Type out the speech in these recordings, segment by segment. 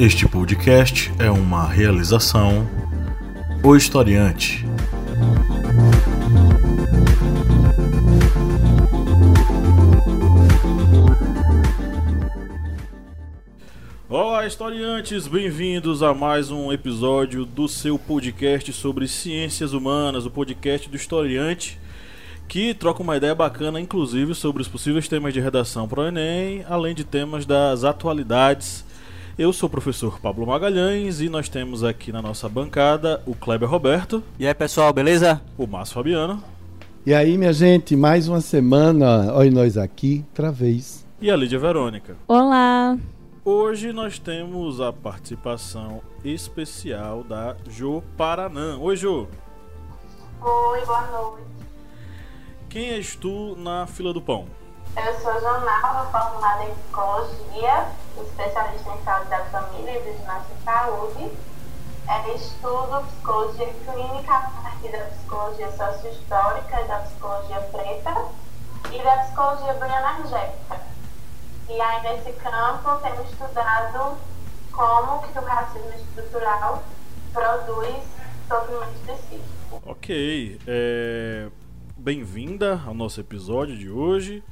Este podcast é uma realização O Historiante. Olá, historiantes! Bem-vindos a mais um episódio do seu podcast sobre ciências humanas, o podcast do historiante, que troca uma ideia bacana, inclusive, sobre os possíveis temas de redação para o Enem, além de temas das atualidades eu sou o professor Pablo Magalhães e nós temos aqui na nossa bancada o Kleber Roberto. E aí, pessoal, beleza? O Márcio Fabiano. E aí, minha gente, mais uma semana, olha nós aqui, outra vez. E a Lídia Verônica. Olá! Hoje nós temos a participação especial da Jo Paranã. Oi, Jo. Oi, boa noite. Quem és tu na fila do pão? Eu sou Jonalva, formada em psicologia, especialista em saúde da família e vigilância em saúde. É, estudo psicologia clínica a partir da psicologia sociohistórica, da psicologia preta e da psicologia bioenergética. E aí, nesse campo, temos estudado como que o racismo estrutural produz sofrimento psíquico. Ok. É... Bem-vinda ao nosso episódio de hoje.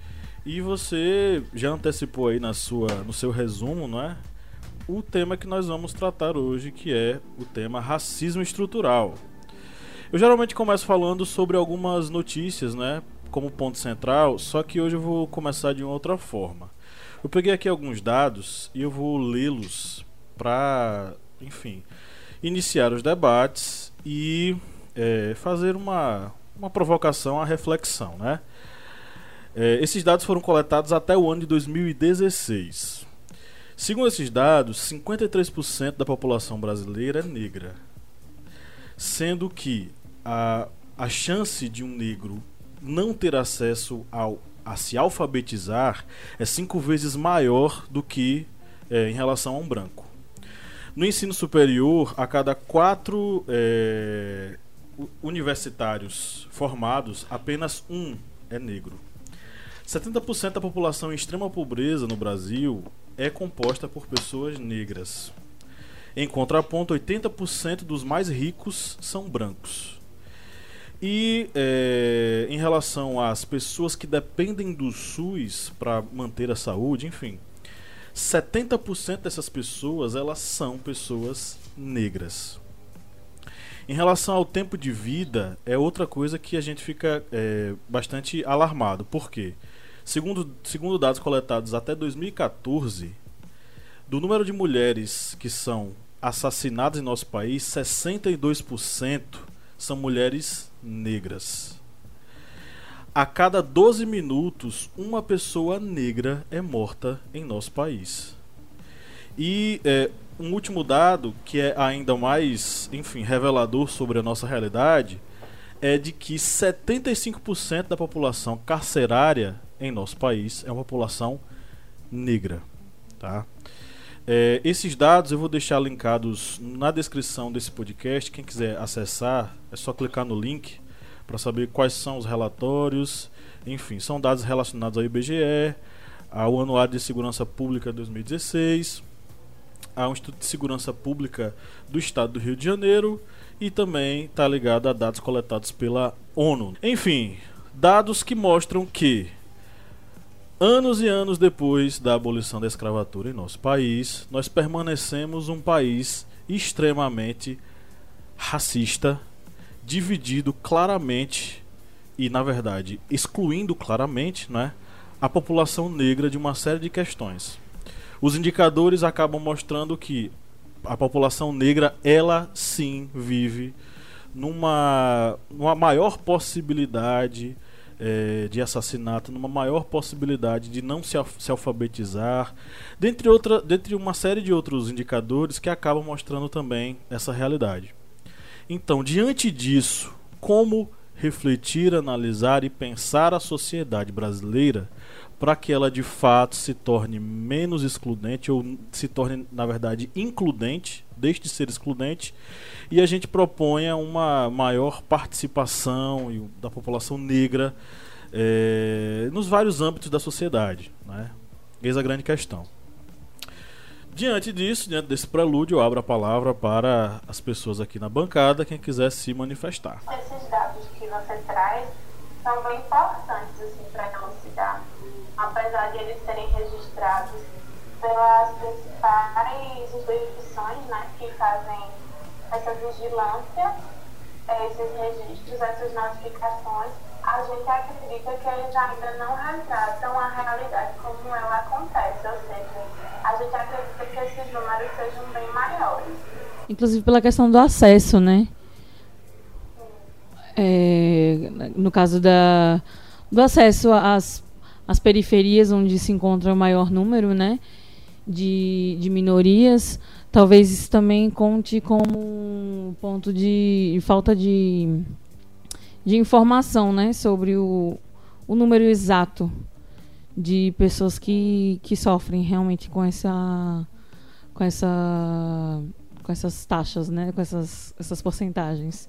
E você já antecipou aí na sua, no seu resumo, não é? O tema que nós vamos tratar hoje, que é o tema racismo estrutural. Eu geralmente começo falando sobre algumas notícias, né, como ponto central, só que hoje eu vou começar de uma outra forma. Eu peguei aqui alguns dados e eu vou lê-los para, enfim, iniciar os debates e é, fazer uma, uma provocação à reflexão, né? É, esses dados foram coletados até o ano de 2016. Segundo esses dados, 53% da população brasileira é negra, sendo que a, a chance de um negro não ter acesso ao, a se alfabetizar é cinco vezes maior do que é, em relação a um branco. No ensino superior, a cada quatro é, universitários formados, apenas um é negro. 70% da população em extrema pobreza no Brasil é composta por pessoas negras. Em contraponto, 80% dos mais ricos são brancos. E é, em relação às pessoas que dependem do SUS para manter a saúde, enfim, 70% dessas pessoas elas são pessoas negras. Em relação ao tempo de vida, é outra coisa que a gente fica é, bastante alarmado. Por quê? Segundo, segundo dados coletados até 2014, do número de mulheres que são assassinadas em nosso país, 62% são mulheres negras. A cada 12 minutos, uma pessoa negra é morta em nosso país. E é, um último dado, que é ainda mais, enfim, revelador sobre a nossa realidade, é de que 75% da população carcerária em nosso país é uma população negra. Tá? É, esses dados eu vou deixar linkados na descrição desse podcast. Quem quiser acessar, é só clicar no link para saber quais são os relatórios. Enfim, são dados relacionados ao IBGE, ao Anuário de Segurança Pública 2016, ao Instituto de Segurança Pública do Estado do Rio de Janeiro e também está ligado a dados coletados pela ONU. Enfim, dados que mostram que Anos e anos depois da abolição da escravatura em nosso país, nós permanecemos um país extremamente racista, dividido claramente e, na verdade, excluindo claramente né, a população negra de uma série de questões. Os indicadores acabam mostrando que a população negra, ela sim vive numa, numa maior possibilidade é, de assassinato, numa maior possibilidade de não se, se alfabetizar, dentre, outra, dentre uma série de outros indicadores que acabam mostrando também essa realidade. Então, diante disso, como refletir, analisar e pensar a sociedade brasileira para que ela de fato se torne menos excludente ou se torne, na verdade, includente, deixe de ser excludente, e a gente proponha uma maior participação da população negra é, nos vários âmbitos da sociedade. Né? Eis a grande questão. Diante disso, diante desse prelúdio, eu abro a palavra para as pessoas aqui na bancada, quem quiser se manifestar. Esses dados que você traz são bem importantes assim, para elucidar, apesar de eles serem registrados pelas principais instituições né, que fazem essa vigilância, esses registros, essas notificações, a gente acredita que eles ainda não retratam a realidade como ela acontece, ou seja, a gente acredita que esses números sejam bem maiores. Inclusive pela questão do acesso, né? É, no caso da, do acesso às, às periferias onde se encontra o maior número, né? De, de minorias, talvez isso também conte como ponto de falta de de informação né, sobre o, o número exato de pessoas que, que sofrem realmente com essa com essa com essas taxas, né, com essas essas porcentagens.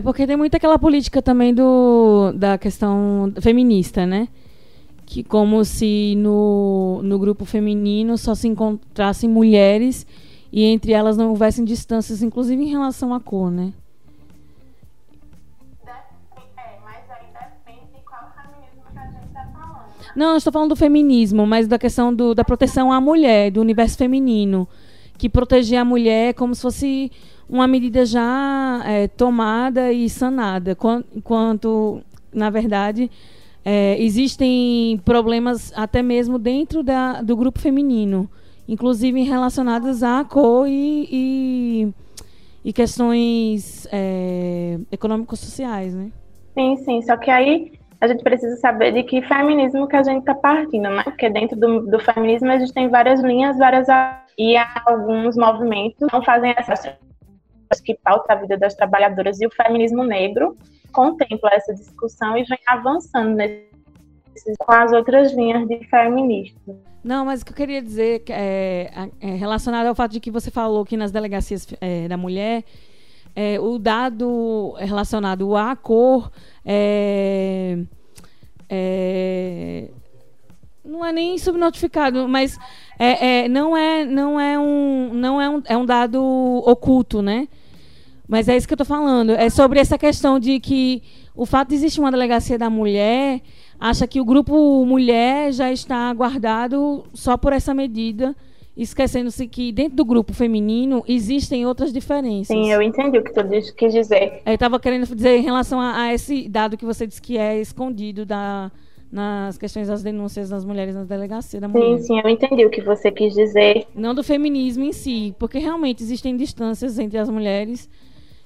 É porque tem muito aquela política também do, da questão feminista, né? que como se no, no grupo feminino só se encontrassem mulheres e entre elas não houvessem distâncias, inclusive em relação à cor, né? Não, eu estou falando do feminismo, mas da questão do, da proteção à mulher, do universo feminino, que proteger a mulher como se fosse uma medida já é, tomada e sanada, enquanto, na verdade, é, existem problemas até mesmo dentro da, do grupo feminino, inclusive relacionados à cor e, e, e questões é, econômico-sociais, né? Sim, sim. Só que aí a gente precisa saber de que feminismo que a gente está partindo, né? Porque dentro do, do feminismo existem várias linhas, várias e alguns movimentos não fazem essas que pauta a vida das trabalhadoras e o feminismo negro contempla essa discussão e vem avançando nesse, com as outras linhas de feminismo. Não, mas o que eu queria dizer é, é relacionado ao fato de que você falou que nas delegacias é, da mulher é, o dado relacionado à cor é, é, não é nem subnotificado, mas é, é, não é não é um não é um, é um dado oculto, né? Mas é isso que eu estou falando. É sobre essa questão de que o fato de existir uma delegacia da mulher acha que o grupo mulher já está guardado só por essa medida, esquecendo-se que dentro do grupo feminino existem outras diferenças. Sim, eu entendi o que tu quis dizer. Eu estava querendo dizer em relação a, a, esse dado que você disse que é escondido da, nas questões das denúncias das mulheres na delegacia da mulher. Sim, sim, eu entendi o que você quis dizer. Não do feminismo em si, porque realmente existem distâncias entre as mulheres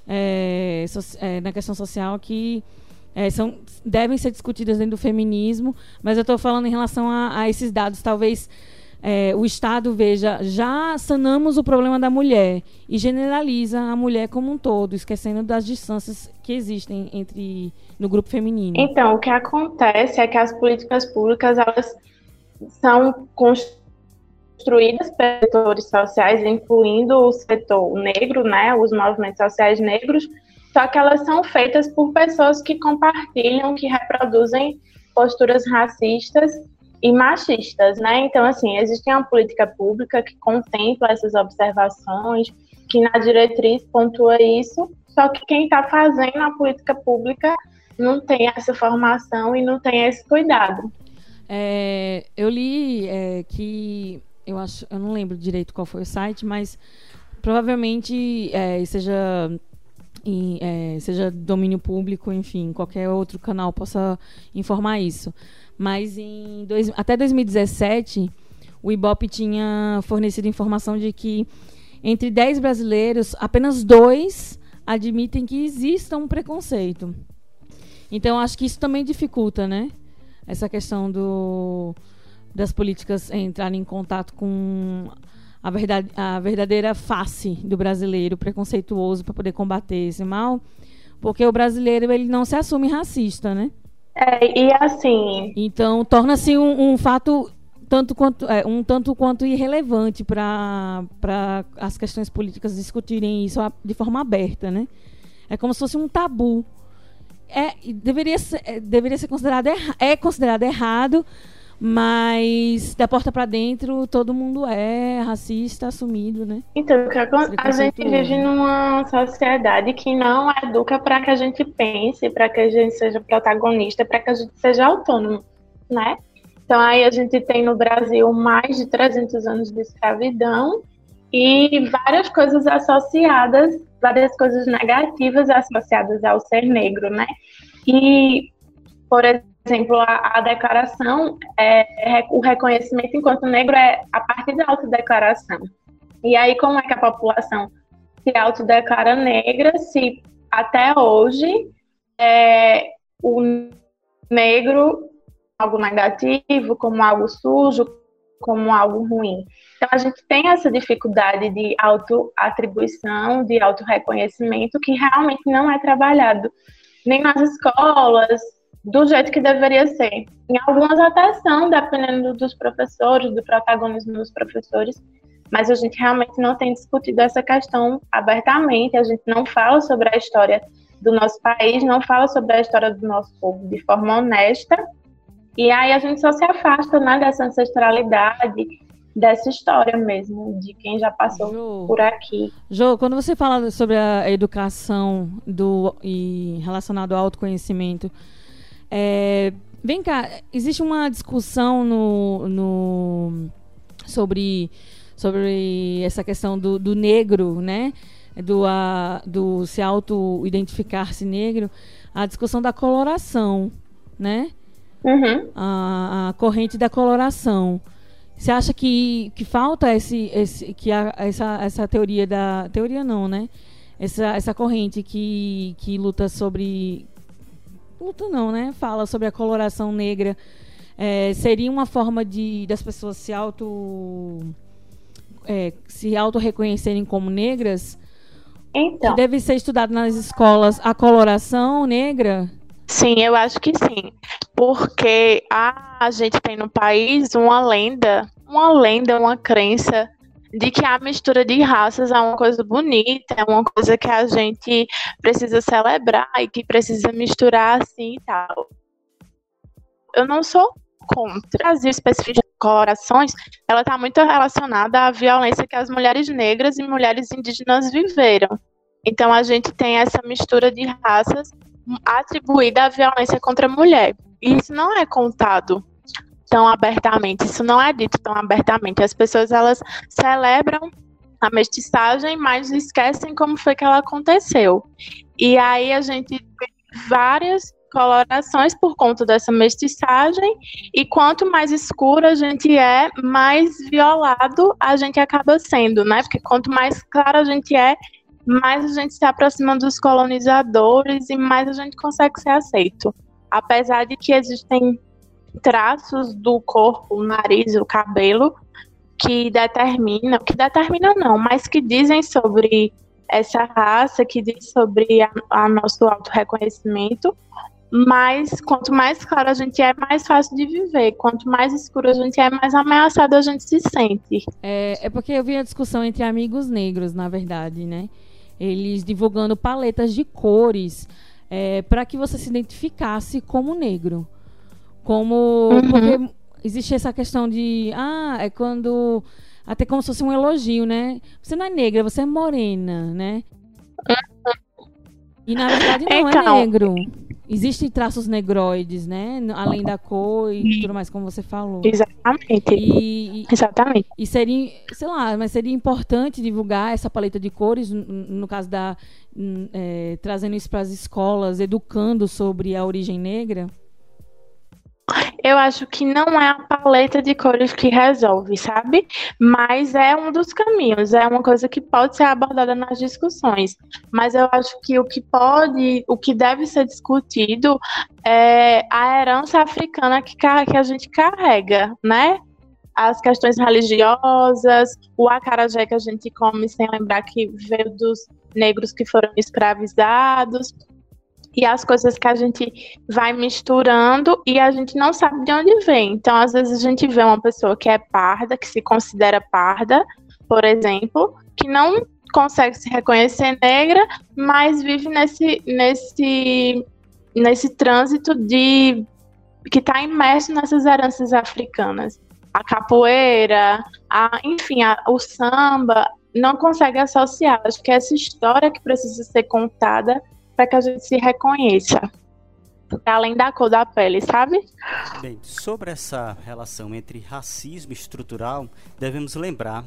é, so, é, na questão social que é, são, devem ser discutidas dentro do feminismo, mas eu estou falando em relação a, a esses dados. Talvez é, o Estado veja, já sanamos o problema da mulher e generaliza a mulher como um todo, esquecendo das distâncias que existem entre no grupo feminino. Então, o que acontece é que as políticas públicas elas são construídas construídas pelos setores sociais, incluindo o setor negro, né, os movimentos sociais negros, só que elas são feitas por pessoas que compartilham, que reproduzem posturas racistas e machistas, né? Então, assim, existe uma política pública que contempla essas observações, que na diretriz pontua isso, só que quem está fazendo a política pública não tem essa formação e não tem esse cuidado. É, eu li é, que eu acho, eu não lembro direito qual foi o site, mas provavelmente é, seja em, é, seja domínio público, enfim, qualquer outro canal possa informar isso. Mas em dois, até 2017, o IBOP tinha fornecido informação de que entre 10 brasileiros, apenas dois admitem que exista um preconceito. Então acho que isso também dificulta, né? Essa questão do, das políticas entrarem em contato com a, verdade, a verdadeira face do brasileiro preconceituoso para poder combater esse mal, porque o brasileiro ele não se assume racista, né? É, e assim. Então torna-se um, um fato tanto quanto é, um tanto quanto irrelevante para as questões políticas discutirem isso de forma aberta, né? É como se fosse um tabu. É, deveria ser, é, deveria ser considerado é considerado errado, mas da porta para dentro todo mundo é racista assumido, né? Então, a gente vive numa sociedade que não educa para que a gente pense, para que a gente seja protagonista, para que a gente seja autônomo, né? Então aí a gente tem no Brasil mais de 300 anos de escravidão e várias coisas associadas, várias coisas negativas associadas ao ser negro, né? E, por exemplo, a, a declaração, é, o reconhecimento enquanto negro é a partir da autodeclaração. E aí, como é que a população se autodeclara negra se até hoje é, o negro algo negativo, como algo sujo, como algo ruim. Então a gente tem essa dificuldade de autoatribuição, de autorreconhecimento que realmente não é trabalhado nem nas escolas do jeito que deveria ser. Em algumas até são, dependendo dos professores, do protagonismo dos professores, mas a gente realmente não tem discutido essa questão abertamente, a gente não fala sobre a história do nosso país, não fala sobre a história do nosso povo de forma honesta e aí a gente só se afasta né, dessa ancestralidade, dessa história mesmo, de quem já passou por aqui. Jo, quando você fala sobre a educação do, e relacionado ao autoconhecimento, é, vem cá, existe uma discussão no, no sobre, sobre essa questão do, do negro, né? Do, a, do se auto-identificar-se negro, a discussão da coloração, né? uhum. a, a, corrente da coloração. Você acha que, que falta esse, esse que a, essa, essa teoria da teoria não, né? Essa, essa corrente que, que luta sobre luta não, né? Fala sobre a coloração negra. É, seria uma forma de das pessoas se auto é, se auto reconhecerem como negras? Então. Deve ser estudado nas escolas a coloração negra? Sim, eu acho que sim. Porque a, a gente tem no país uma lenda, uma lenda, uma crença de que a mistura de raças é uma coisa bonita, é uma coisa que a gente precisa celebrar e que precisa misturar assim e tal. Eu não sou contra. As específicas colorações, ela está muito relacionada à violência que as mulheres negras e mulheres indígenas viveram. Então a gente tem essa mistura de raças atribuída à violência contra a mulher. E isso não é contado tão abertamente, isso não é dito tão abertamente. As pessoas elas celebram a mestiçagem, mas esquecem como foi que ela aconteceu. E aí a gente várias colorações por conta dessa mestiçagem, e quanto mais escuro a gente é, mais violado a gente acaba sendo, né? Porque quanto mais claro a gente é, mais a gente se aproxima dos colonizadores e mais a gente consegue ser aceito. Apesar de que existem traços do corpo, o nariz, o cabelo, que determinam, que determinam não, mas que dizem sobre essa raça, que diz sobre a, a nosso auto-reconhecimento, mas quanto mais claro a gente é, mais fácil de viver. Quanto mais escuro a gente é, mais ameaçado a gente se sente. É, é porque eu vi a discussão entre amigos negros, na verdade, né? eles divulgando paletas de cores é, para que você se identificasse como negro. Como. Uhum. Porque existe essa questão de. Ah, é quando. Até como se fosse um elogio, né? Você não é negra, você é morena, né? E na verdade não é é negro. Existem traços negroides, né? Além da cor e tudo mais, como você falou. Exatamente. E, Exatamente. E seria, sei lá, mas seria importante divulgar essa paleta de cores, no caso da. É, trazendo isso para as escolas, educando sobre a origem negra? Eu acho que não é a paleta de cores que resolve, sabe? Mas é um dos caminhos, é uma coisa que pode ser abordada nas discussões. Mas eu acho que o que pode, o que deve ser discutido é a herança africana que, que a gente carrega, né? As questões religiosas, o acarajé que a gente come sem lembrar que veio dos negros que foram escravizados e as coisas que a gente vai misturando e a gente não sabe de onde vem. Então, às vezes, a gente vê uma pessoa que é parda, que se considera parda, por exemplo, que não consegue se reconhecer negra, mas vive nesse, nesse, nesse trânsito de que está imerso nessas heranças africanas. A capoeira, a, enfim, a, o samba, não consegue associar. Acho que essa história que precisa ser contada para que a gente se reconheça. Além da cor da pele, sabe? Bem, sobre essa relação entre racismo estrutural, devemos lembrar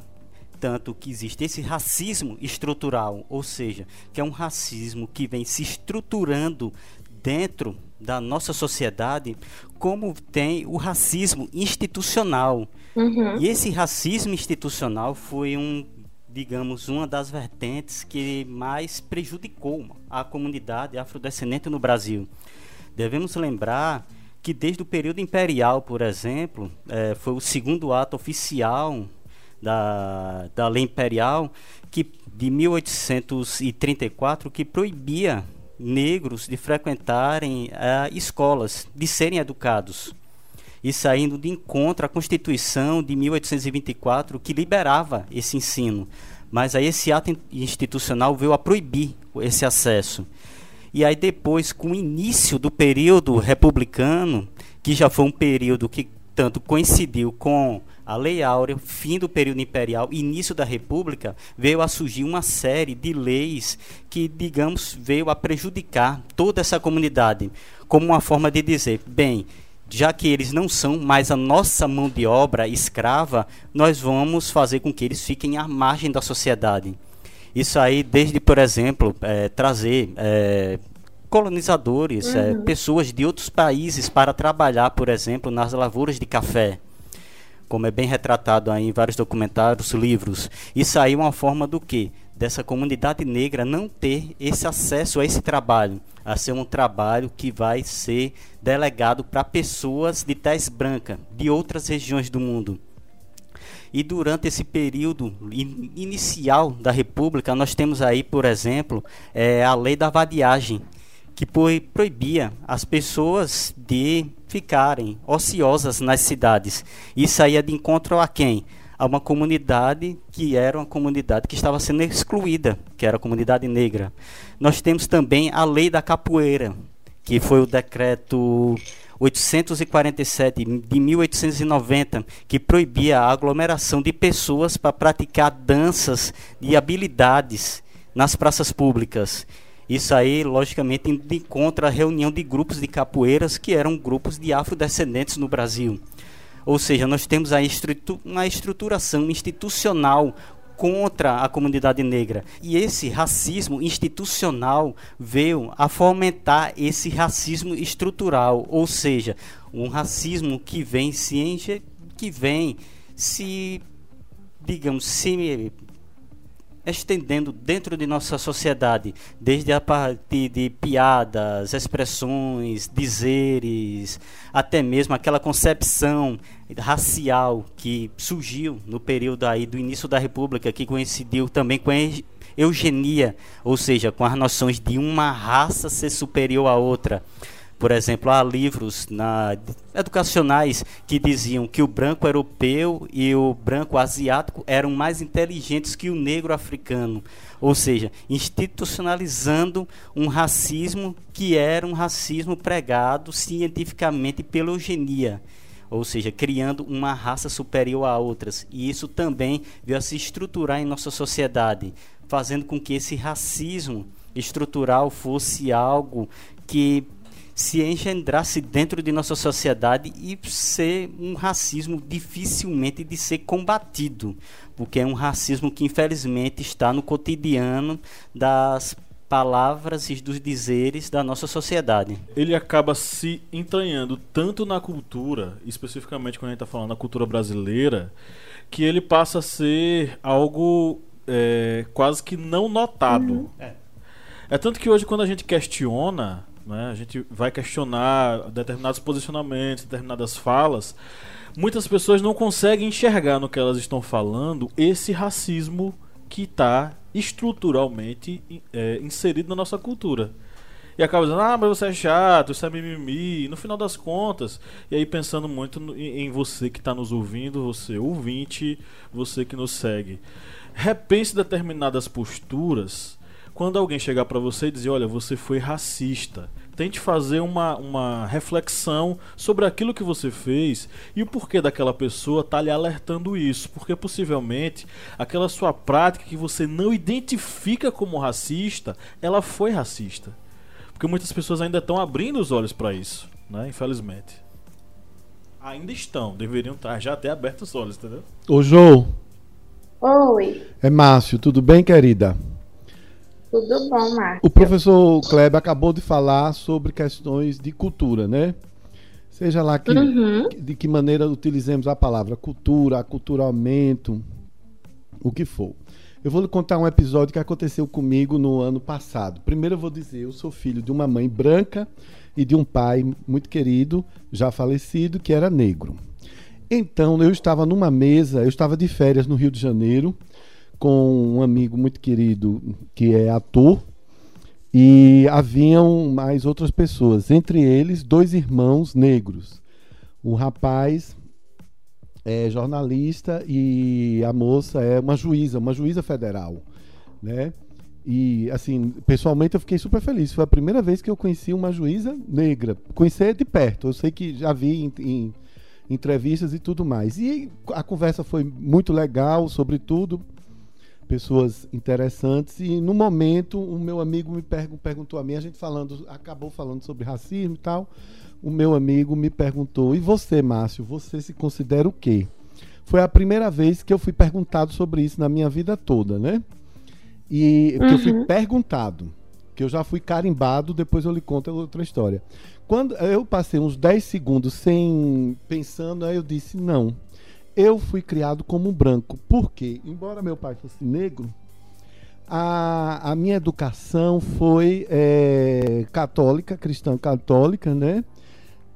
tanto que existe esse racismo estrutural, ou seja, que é um racismo que vem se estruturando dentro da nossa sociedade, como tem o racismo institucional. Uhum. E esse racismo institucional foi um digamos, uma das vertentes que mais prejudicou a comunidade afrodescendente no Brasil. Devemos lembrar que desde o período imperial, por exemplo, é, foi o segundo ato oficial da, da lei imperial que de 1834 que proibia negros de frequentarem é, escolas, de serem educados e saindo de encontro à Constituição de 1824 que liberava esse ensino. Mas aí esse ato institucional veio a proibir esse acesso. E aí depois, com o início do período republicano, que já foi um período que tanto coincidiu com a Lei Áurea, fim do período imperial, início da República, veio a surgir uma série de leis que, digamos, veio a prejudicar toda essa comunidade, como uma forma de dizer, bem, já que eles não são mais a nossa mão de obra escrava, nós vamos fazer com que eles fiquem à margem da sociedade. Isso aí, desde, por exemplo, é, trazer é, colonizadores, é, uhum. é, pessoas de outros países para trabalhar, por exemplo, nas lavouras de café. Como é bem retratado aí em vários documentários, livros. Isso aí é uma forma do quê? Dessa comunidade negra não ter esse acesso a esse trabalho a ser um trabalho que vai ser delegado para pessoas de tez branca de outras regiões do mundo. E durante esse período in inicial da República, nós temos aí, por exemplo, é, a lei da vadiagem, que proibia as pessoas de ficarem ociosas nas cidades. Isso aí é de encontro a quem? A uma comunidade que era uma comunidade que estava sendo excluída, que era a comunidade negra. Nós temos também a lei da capoeira, que foi o decreto 847 de 1890, que proibia a aglomeração de pessoas para praticar danças e habilidades nas praças públicas. Isso aí, logicamente, encontra a reunião de grupos de capoeiras que eram grupos de afrodescendentes no Brasil. Ou seja, nós temos a uma estruturação institucional contra a comunidade negra. E esse racismo institucional veio a fomentar esse racismo estrutural, ou seja, um racismo que vem se que vem se digamos se estendendo dentro de nossa sociedade, desde a partir de piadas, expressões, dizeres, até mesmo aquela concepção racial que surgiu no período aí do início da República, que coincidiu também com a eugenia, ou seja, com as noções de uma raça ser superior à outra. Por exemplo, há livros na, educacionais que diziam que o branco europeu e o branco asiático eram mais inteligentes que o negro africano. Ou seja, institucionalizando um racismo que era um racismo pregado cientificamente pela eugenia ou seja, criando uma raça superior a outras. E isso também veio a se estruturar em nossa sociedade, fazendo com que esse racismo estrutural fosse algo que se engendrasse dentro de nossa sociedade e ser um racismo dificilmente de ser combatido, porque é um racismo que infelizmente está no cotidiano das palavras e dos dizeres da nossa sociedade. Ele acaba se entranhando tanto na cultura, especificamente quando a gente está falando da cultura brasileira, que ele passa a ser algo é, quase que não notado. Uhum. É. é tanto que hoje quando a gente questiona, né, a gente vai questionar determinados posicionamentos, determinadas falas, muitas pessoas não conseguem enxergar no que elas estão falando esse racismo que está estruturalmente é, inserido na nossa cultura. E acaba dizendo, ah, mas você é chato, isso é mimimi. E no final das contas, e aí pensando muito em você que está nos ouvindo, você ouvinte, você que nos segue. Repense determinadas posturas quando alguém chegar para você e dizer, olha, você foi racista tente fazer uma, uma reflexão sobre aquilo que você fez e o porquê daquela pessoa estar tá lhe alertando isso. Porque possivelmente aquela sua prática que você não identifica como racista, ela foi racista. Porque muitas pessoas ainda estão abrindo os olhos para isso, né? Infelizmente. Ainda estão, deveriam estar já até abertos os olhos, entendeu? Ô, Jô. Oi. É Márcio, tudo bem, querida? Tudo bom, Marcos. O professor Kleber acabou de falar sobre questões de cultura, né? Seja lá que, uhum. de que maneira utilizemos a palavra cultura, aculturamento, o que for. Eu vou lhe contar um episódio que aconteceu comigo no ano passado. Primeiro eu vou dizer, eu sou filho de uma mãe branca e de um pai muito querido, já falecido, que era negro. Então, eu estava numa mesa, eu estava de férias no Rio de Janeiro, com um amigo muito querido que é ator e haviam mais outras pessoas, entre eles dois irmãos negros. O rapaz é jornalista e a moça é uma juíza, uma juíza federal, né? E assim, pessoalmente eu fiquei super feliz. Foi a primeira vez que eu conheci uma juíza negra. Conhecer de perto. Eu sei que já vi em, em entrevistas e tudo mais. E a conversa foi muito legal, sobretudo pessoas interessantes e no momento o meu amigo me perguntou a mim, a gente falando, acabou falando sobre racismo e tal. O meu amigo me perguntou: "E você, Márcio, você se considera o quê?" Foi a primeira vez que eu fui perguntado sobre isso na minha vida toda, né? E uhum. eu fui uhum. perguntado, que eu já fui carimbado, depois eu lhe conto outra história. Quando eu passei uns 10 segundos sem pensando, aí eu disse: "Não, eu fui criado como branco. Porque, embora meu pai fosse negro, a, a minha educação foi é, católica, cristã católica, né?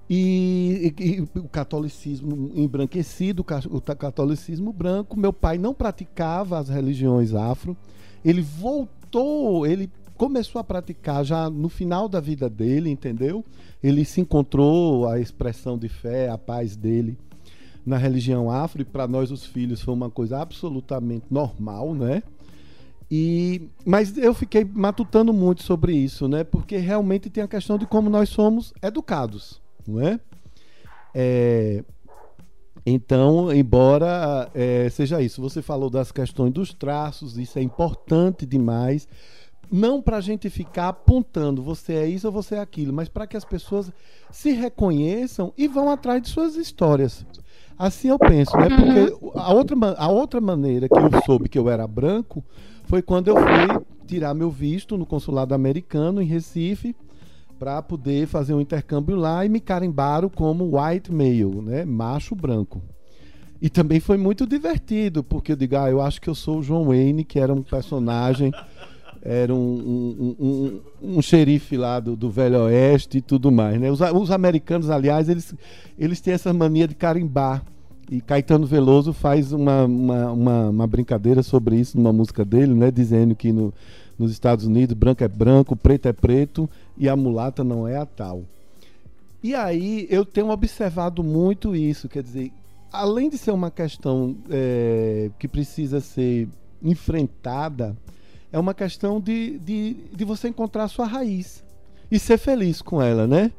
E, e, e, o catolicismo embranquecido, o catolicismo branco. Meu pai não praticava as religiões afro. Ele voltou, ele começou a praticar já no final da vida dele, entendeu? Ele se encontrou a expressão de fé, a paz dele na religião afro, e para nós os filhos foi uma coisa absolutamente normal, né? E, mas eu fiquei matutando muito sobre isso, né? Porque realmente tem a questão de como nós somos educados, não é? é então, embora é, seja isso, você falou das questões dos traços, isso é importante demais. Não para a gente ficar apontando você é isso ou você é aquilo, mas para que as pessoas se reconheçam e vão atrás de suas histórias. Assim eu penso, né? Porque a outra, a outra maneira que eu soube que eu era branco foi quando eu fui tirar meu visto no consulado americano em Recife para poder fazer um intercâmbio lá e me carimbaram como white male, né? Macho branco. E também foi muito divertido, porque eu digo, ah, eu acho que eu sou o John Wayne, que era um personagem, era um, um, um, um xerife lá do, do, Velho Oeste e tudo mais, né? Os, os americanos, aliás, eles, eles têm essa mania de carimbar e Caetano Veloso faz uma, uma, uma, uma, brincadeira sobre isso numa música dele, né? Dizendo que no, nos Estados Unidos branco é branco, preto é preto e a mulata não é a tal. E aí eu tenho observado muito isso, quer dizer, além de ser uma questão é, que precisa ser enfrentada, é uma questão de, de, de você encontrar a sua raiz e ser feliz com ela, né?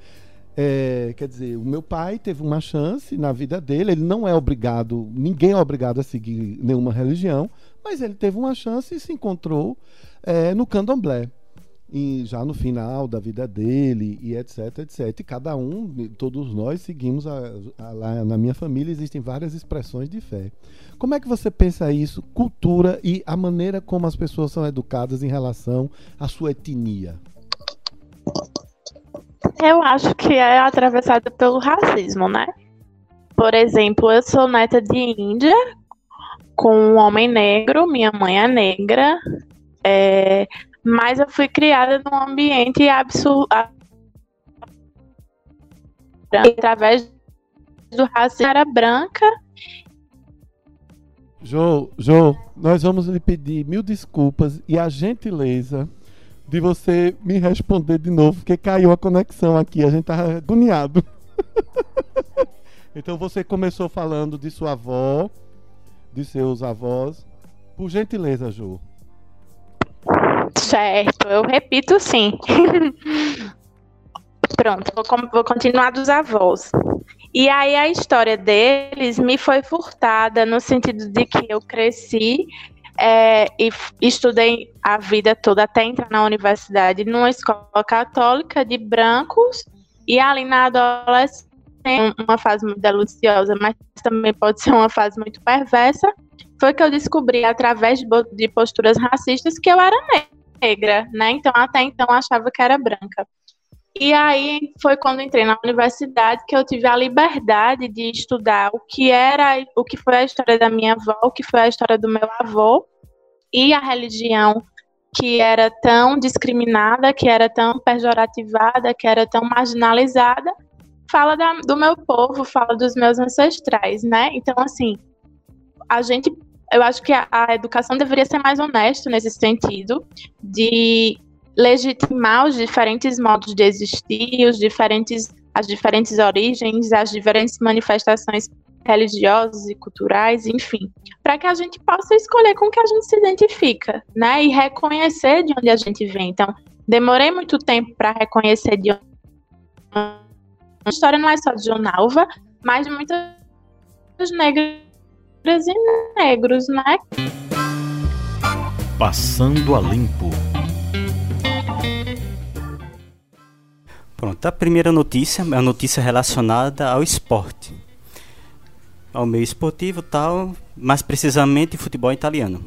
É, quer dizer, o meu pai teve uma chance na vida dele, ele não é obrigado, ninguém é obrigado a seguir nenhuma religião, mas ele teve uma chance e se encontrou é, no candomblé. Em, já no final da vida dele e etc, etc. E cada um, todos nós seguimos a, a, lá na minha família existem várias expressões de fé. Como é que você pensa isso, cultura e a maneira como as pessoas são educadas em relação à sua etnia? Eu acho que é atravessado pelo racismo, né? Por exemplo, eu sou neta de Índia, com um homem negro, minha mãe é negra, é, mas eu fui criada num ambiente absurdo através do racismo era branca. Jô, Jô, nós vamos lhe pedir mil desculpas e a gentileza de você me responder de novo, porque caiu a conexão aqui, a gente tá agoniado. então você começou falando de sua avó, de seus avós. Por gentileza, Jô. Certo, eu repito sim. Pronto, vou, vou, continuar dos avós. E aí a história deles me foi furtada no sentido de que eu cresci é, e estudei a vida toda até entrar na universidade numa escola católica de brancos e ali na adolescência uma fase muito deliciosa, mas também pode ser uma fase muito perversa, foi que eu descobri através de posturas racistas que eu era negra, né? Então até então eu achava que era branca. E aí foi quando entrei na universidade que eu tive a liberdade de estudar o que era, o que foi a história da minha avó, o que foi a história do meu avô e a religião que era tão discriminada, que era tão pejorativada, que era tão marginalizada, fala da, do meu povo, fala dos meus ancestrais, né? Então, assim, a gente, eu acho que a, a educação deveria ser mais honesta nesse sentido, de legitimar os diferentes modos de existir, os diferentes, as diferentes origens, as diferentes manifestações religiosas e culturais, enfim, para que a gente possa escolher com que a gente se identifica, né? E reconhecer de onde a gente vem. Então, demorei muito tempo para reconhecer de onde a história não é só de Jonalva, mas de muitas negras e negros, né? Passando a limpo. Pronto, a primeira notícia é a notícia relacionada ao esporte. Ao meio esportivo tal, mais precisamente futebol italiano.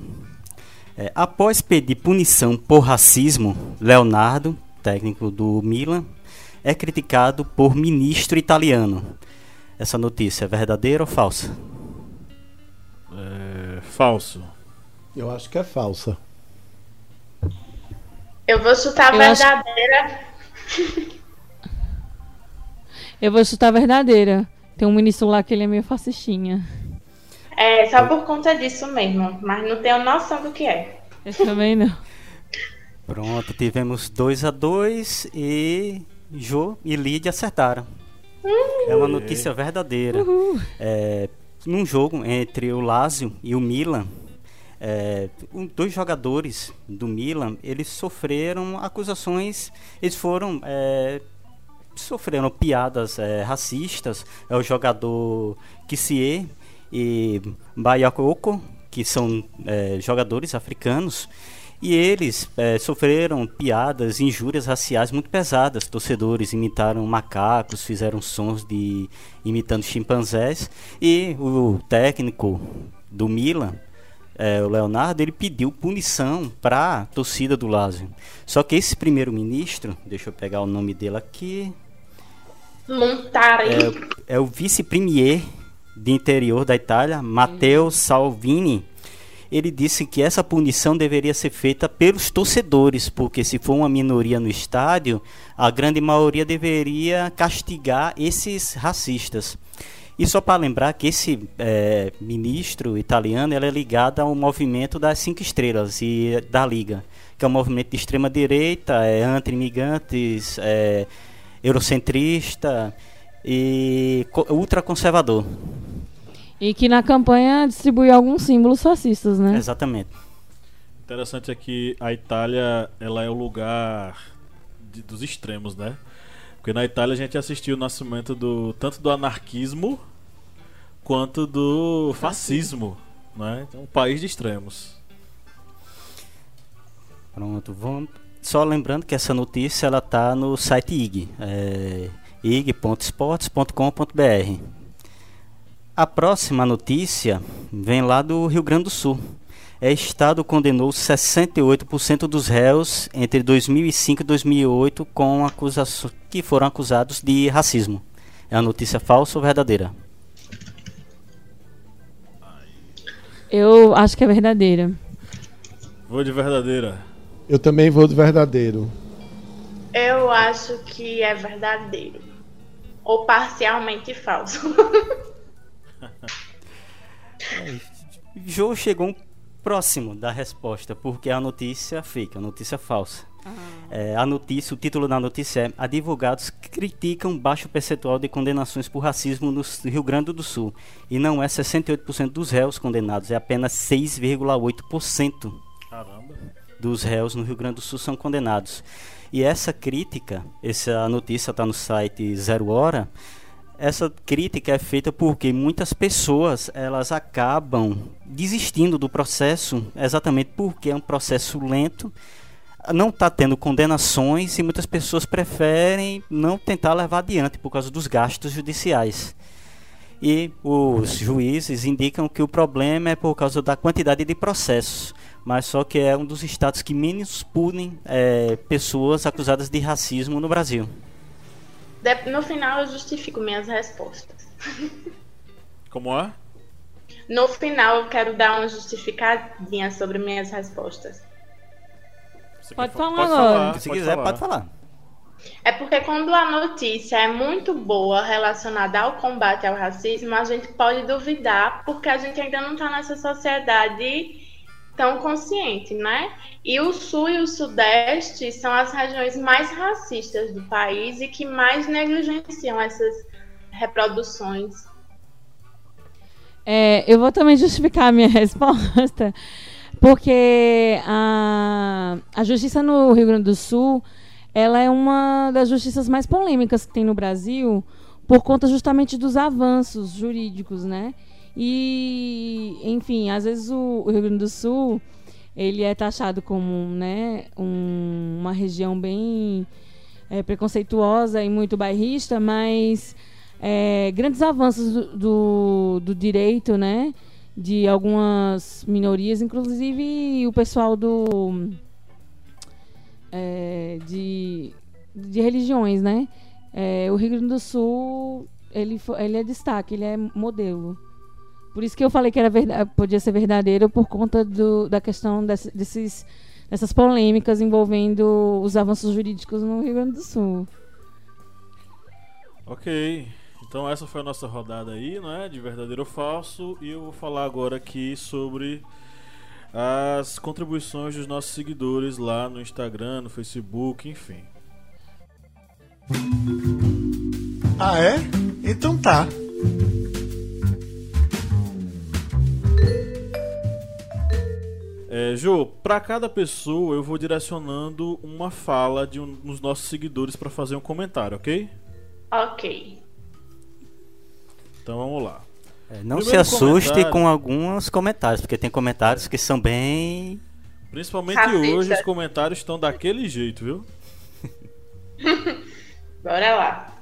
É, após pedir punição por racismo, Leonardo, técnico do Milan, é criticado por ministro italiano. Essa notícia é verdadeira ou falsa? Falso. Eu acho que é falsa. Eu vou chutar Eu verdadeira. Acho... Eu vou chutar verdadeira. Tem um ministro lá que ele é meio fascistinha. É, só por conta disso mesmo. Mas não tenho noção do que é. Eu também não. Pronto, tivemos 2 a 2 e Jo e Lídia acertaram. Uhum. É uma notícia verdadeira. Uhum. É, num jogo entre o Lazio e o Milan, é, um, dois jogadores do Milan, eles sofreram acusações, eles foram é, sofreram piadas é, racistas. É o jogador Kissie e Bayakoko, que são é, jogadores africanos. E eles é, sofreram piadas, injúrias raciais muito pesadas. Torcedores imitaram macacos, fizeram sons de imitando chimpanzés. E o técnico do Milan, é, o Leonardo, ele pediu punição para a torcida do Lazio. Só que esse primeiro-ministro, deixa eu pegar o nome dele aqui, Montari. É, é o vice-premier de interior da Itália, Matteo Salvini. Ele disse que essa punição deveria ser feita pelos torcedores, porque se for uma minoria no estádio, a grande maioria deveria castigar esses racistas. E só para lembrar que esse é, ministro italiano é ligado ao movimento das cinco estrelas e da Liga, que é um movimento de extrema direita, é anti-imigrantes, é, eurocentrista e ultraconservador. E que na campanha distribui alguns símbolos fascistas, né? Exatamente. Interessante é que a Itália ela é o lugar de, dos extremos, né? Porque na Itália a gente assistiu o nascimento do tanto do anarquismo quanto do fascismo, né? Então, um país de extremos. Pronto, vamos Só lembrando que essa notícia ela tá no site IG, é, ig.esportes.com.br. A próxima notícia vem lá do Rio Grande do Sul. É Estado condenou 68% dos réus entre 2005 e 2008 com acusações que foram acusados de racismo. É uma notícia falsa ou verdadeira? Eu acho que é verdadeira. Vou de verdadeira. Eu também vou de verdadeiro. Eu acho que é verdadeiro. Ou parcialmente falso. é, Jô chegou um próximo da resposta, porque a notícia fake, a notícia falsa. É, a notícia, o título da notícia é Advogados criticam baixo percentual de condenações por racismo no Rio Grande do Sul. E não é 68% dos réus condenados, é apenas 6,8% dos réus no Rio Grande do Sul são condenados. E essa crítica, essa notícia está no site Zero Hora, essa crítica é feita porque muitas pessoas elas acabam desistindo do processo exatamente porque é um processo lento não está tendo condenações e muitas pessoas preferem não tentar levar adiante por causa dos gastos judiciais. E os juízes indicam que o problema é por causa da quantidade de processos, mas só que é um dos estados que menos punem é, pessoas acusadas de racismo no Brasil. No final eu justifico minhas respostas. Como é? No final eu quero dar uma justificadinha sobre minhas respostas. Pode falar pode. Falar, Se quiser, falar. pode falar. É porque quando a notícia é muito boa relacionada ao combate ao racismo, a gente pode duvidar porque a gente ainda não está nessa sociedade tão consciente, né? E o Sul e o Sudeste são as regiões mais racistas do país e que mais negligenciam essas reproduções. É, eu vou também justificar a minha resposta porque a, a justiça no Rio Grande do Sul ela é uma das justiças mais polêmicas que tem no Brasil por conta justamente dos avanços jurídicos, né? E, enfim, às vezes o, Rio Grande do Sul ele é taxado como né, um, uma região bem é, preconceituosa e muito bairrista, mas é, grandes avanços do, do, do direito, né? de algumas minorias, inclusive o pessoal do é, de, de religiões, né? É, o Rio Grande do Sul ele, ele é destaque, ele é modelo. Por isso que eu falei que era verdade, podia ser verdadeiro por conta do, da questão desse, desses, dessas polêmicas envolvendo os avanços jurídicos no Rio Grande do Sul. Ok. Então essa foi a nossa rodada aí, não é? De verdadeiro ou falso. E eu vou falar agora aqui sobre as contribuições dos nossos seguidores lá no Instagram, no Facebook, enfim. Ah é? Então tá. É, Jô, para cada pessoa eu vou direcionando uma fala de um dos nossos seguidores para fazer um comentário, ok? Ok. Então vamos lá. É, não Primeiro se assuste comentário... com alguns comentários, porque tem comentários que são bem. Principalmente Racista. hoje os comentários estão daquele jeito, viu? Bora lá.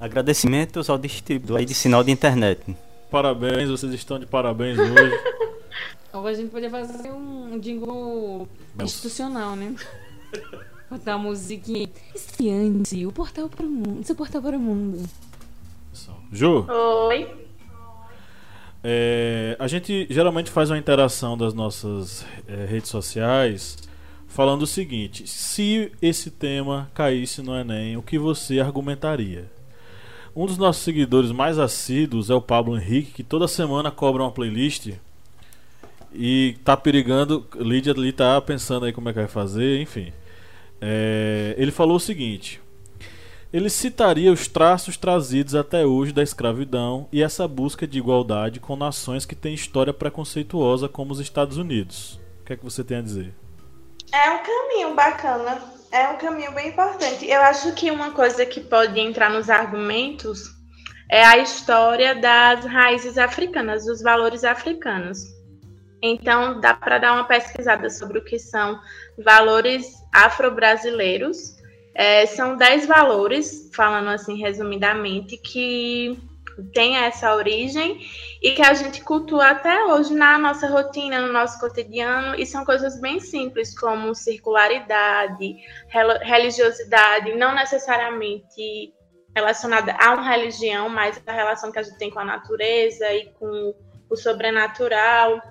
Agradecimentos ao distribuidor de sinal de internet. Parabéns, vocês estão de parabéns hoje. A gente podia fazer um jingle institucional, né? Botar a musiquinha. O portal para o mundo. Seu portal para o mundo. Ju? Oi. É, a gente geralmente faz uma interação das nossas é, redes sociais falando o seguinte: se esse tema caísse no Enem, o que você argumentaria? Um dos nossos seguidores mais assíduos é o Pablo Henrique, que toda semana cobra uma playlist e tá perigando. Lídia ali tá pensando aí como é que vai fazer, enfim. É, ele falou o seguinte: ele citaria os traços trazidos até hoje da escravidão e essa busca de igualdade com nações que têm história preconceituosa como os Estados Unidos. O que é que você tem a dizer? É um caminho bacana É um caminho bem importante. Eu acho que uma coisa que pode entrar nos argumentos é a história das raízes africanas, dos valores africanos. Então, dá para dar uma pesquisada sobre o que são valores afro-brasileiros. É, são dez valores, falando assim resumidamente, que tem essa origem e que a gente cultua até hoje na nossa rotina, no nosso cotidiano, e são coisas bem simples, como circularidade, religiosidade, não necessariamente relacionada a uma religião, mas a relação que a gente tem com a natureza e com o sobrenatural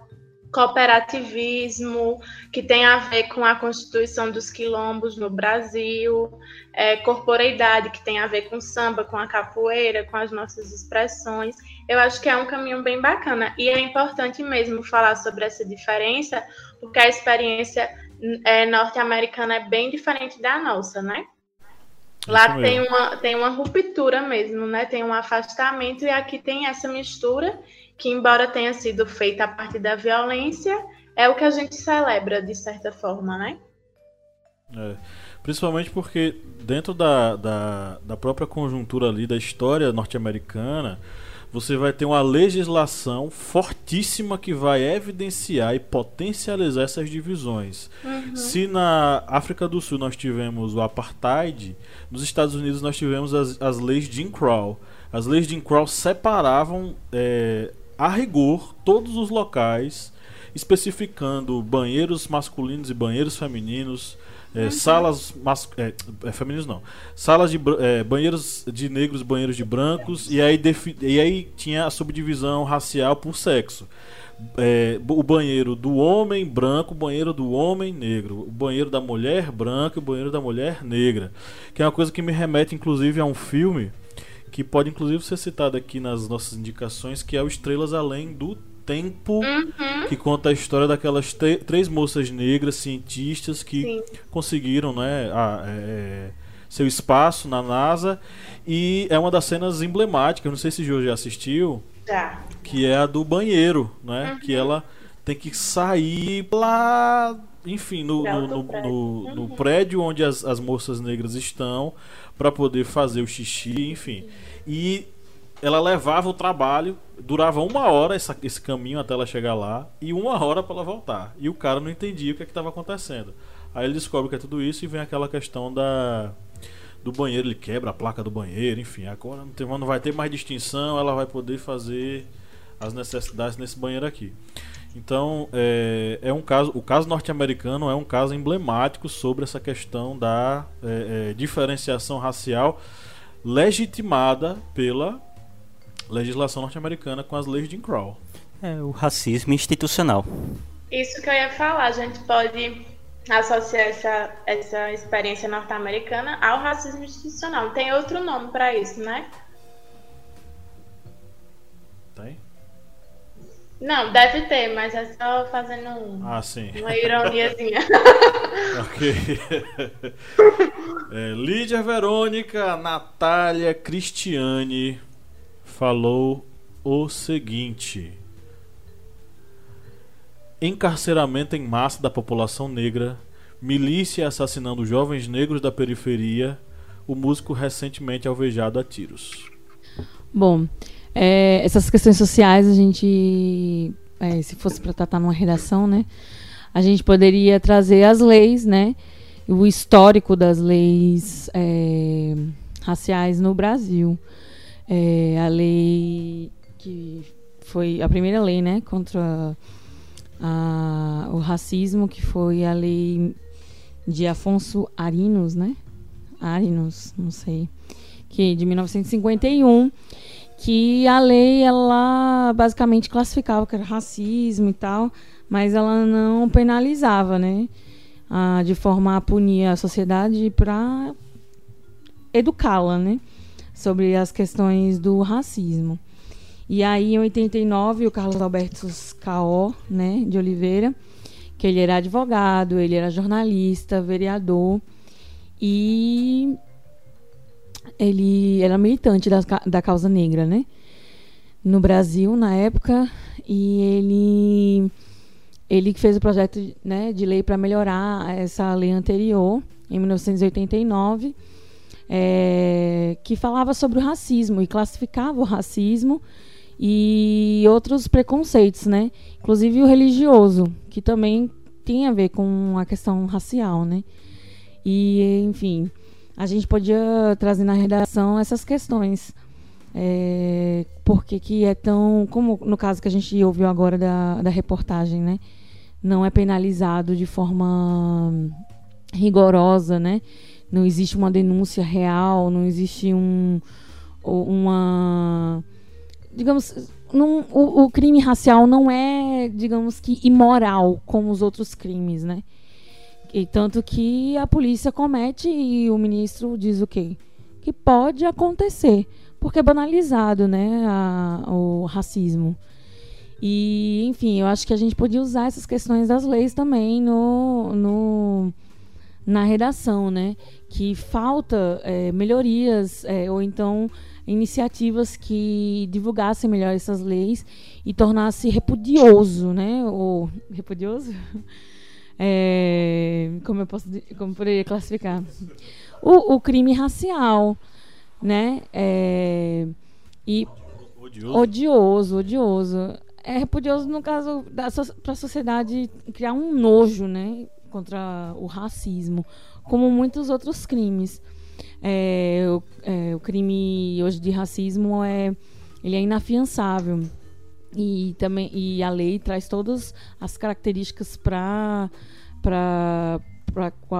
cooperativismo, que tem a ver com a constituição dos quilombos no Brasil, é, corporeidade, que tem a ver com samba, com a capoeira, com as nossas expressões. Eu acho que é um caminho bem bacana. E é importante mesmo falar sobre essa diferença, porque a experiência é, norte-americana é bem diferente da nossa, né? Lá tem uma, tem uma ruptura mesmo, né? Tem um afastamento e aqui tem essa mistura que, embora tenha sido feita a partir da violência, é o que a gente celebra, de certa forma, né? É. Principalmente porque dentro da, da, da própria conjuntura ali da história norte-americana, você vai ter uma legislação fortíssima que vai evidenciar e potencializar essas divisões. Uhum. Se na África do Sul nós tivemos o apartheid, nos Estados Unidos nós tivemos as, as leis Jim Crow. As leis Jim Crow separavam é, a rigor todos os locais, especificando banheiros masculinos e banheiros femininos, é, uhum. salas mas, é, é, femininos não, salas de é, banheiros de negros, banheiros de brancos e aí e aí tinha a subdivisão racial por sexo. O banheiro do homem branco, o banheiro do homem negro, o banheiro da mulher branca, o banheiro da mulher negra, que é uma coisa que me remete inclusive a um filme que pode inclusive ser citado aqui nas nossas indicações, que é o Estrelas Além do Tempo, uhum. que conta a história daquelas três moças negras cientistas que Sim. conseguiram né, a, é, seu espaço na NASA. E é uma das cenas emblemáticas, não sei se o Jô já assistiu, já. que é a do banheiro, né? Uhum. Que ela tem que sair lá, enfim, no, no, no, no uhum. prédio onde as, as moças negras estão para poder fazer o xixi, enfim. E ela levava o trabalho, durava uma hora essa, esse caminho até ela chegar lá e uma hora para ela voltar. E o cara não entendia o que é estava acontecendo. Aí ele descobre que é tudo isso e vem aquela questão da do banheiro, ele quebra a placa do banheiro, enfim, agora não, tem, não vai ter mais distinção, ela vai poder fazer as necessidades nesse banheiro aqui. Então, é, é um caso, o caso norte-americano é um caso emblemático sobre essa questão da é, é, diferenciação racial legitimada pela legislação norte-americana com as leis de Jim Crow. É o racismo institucional. Isso que eu ia falar, a gente pode associar essa, essa experiência norte-americana ao racismo institucional. Tem outro nome para isso, né? Tem? Não, deve ter, mas é só fazendo um, ah, sim. uma ironiazinha. ok. é, Lídia Verônica Natália Cristiane falou o seguinte: Encarceramento em massa da população negra, milícia assassinando jovens negros da periferia, o músico recentemente alvejado a tiros. Bom, é, essas questões sociais a gente, é, se fosse para tratar numa redação, né, a gente poderia trazer as leis, né, o histórico das leis é, raciais no Brasil. É, a lei que foi a primeira lei, né, contra a, o racismo, que foi a lei de Afonso Arinos, né, Arinos, não sei, que de 1951 que a lei ela basicamente classificava que era racismo e tal, mas ela não penalizava, né? Ah, de forma a punir a sociedade para educá-la, né? Sobre as questões do racismo. E aí, em 89, o Carlos Alberto Caó, né, de Oliveira, que ele era advogado, ele era jornalista, vereador, e ele era militante da, da causa negra, né? No Brasil, na época, e ele ele fez o projeto né, de lei para melhorar essa lei anterior, em 1989, é, que falava sobre o racismo e classificava o racismo e outros preconceitos, né? Inclusive o religioso, que também tem a ver com a questão racial, né? E, enfim, a gente podia trazer na redação essas questões. É, porque que é tão. Como no caso que a gente ouviu agora da, da reportagem, né? Não é penalizado de forma rigorosa, né? Não existe uma denúncia real, não existe um, uma. Digamos, o, o crime racial não é, digamos que, imoral como os outros crimes, né? E tanto que a polícia comete e o ministro diz o quê? Que pode acontecer, porque é banalizado, né, a, o racismo. E, enfim, eu acho que a gente podia usar essas questões das leis também no, no na redação, né? Que falta é, melhorias é, ou então iniciativas que divulgassem melhor essas leis e tornasse repudioso, né? Ou repudioso? É, como eu posso como poderia classificar? O, o crime racial né? É, e odioso. odioso odioso. É repudioso no caso para a sociedade criar um nojo né? Contra o racismo como muitos outros crimes. É, o, é, o crime hoje de racismo é ele é inafiançável e também e a lei traz todas as características para para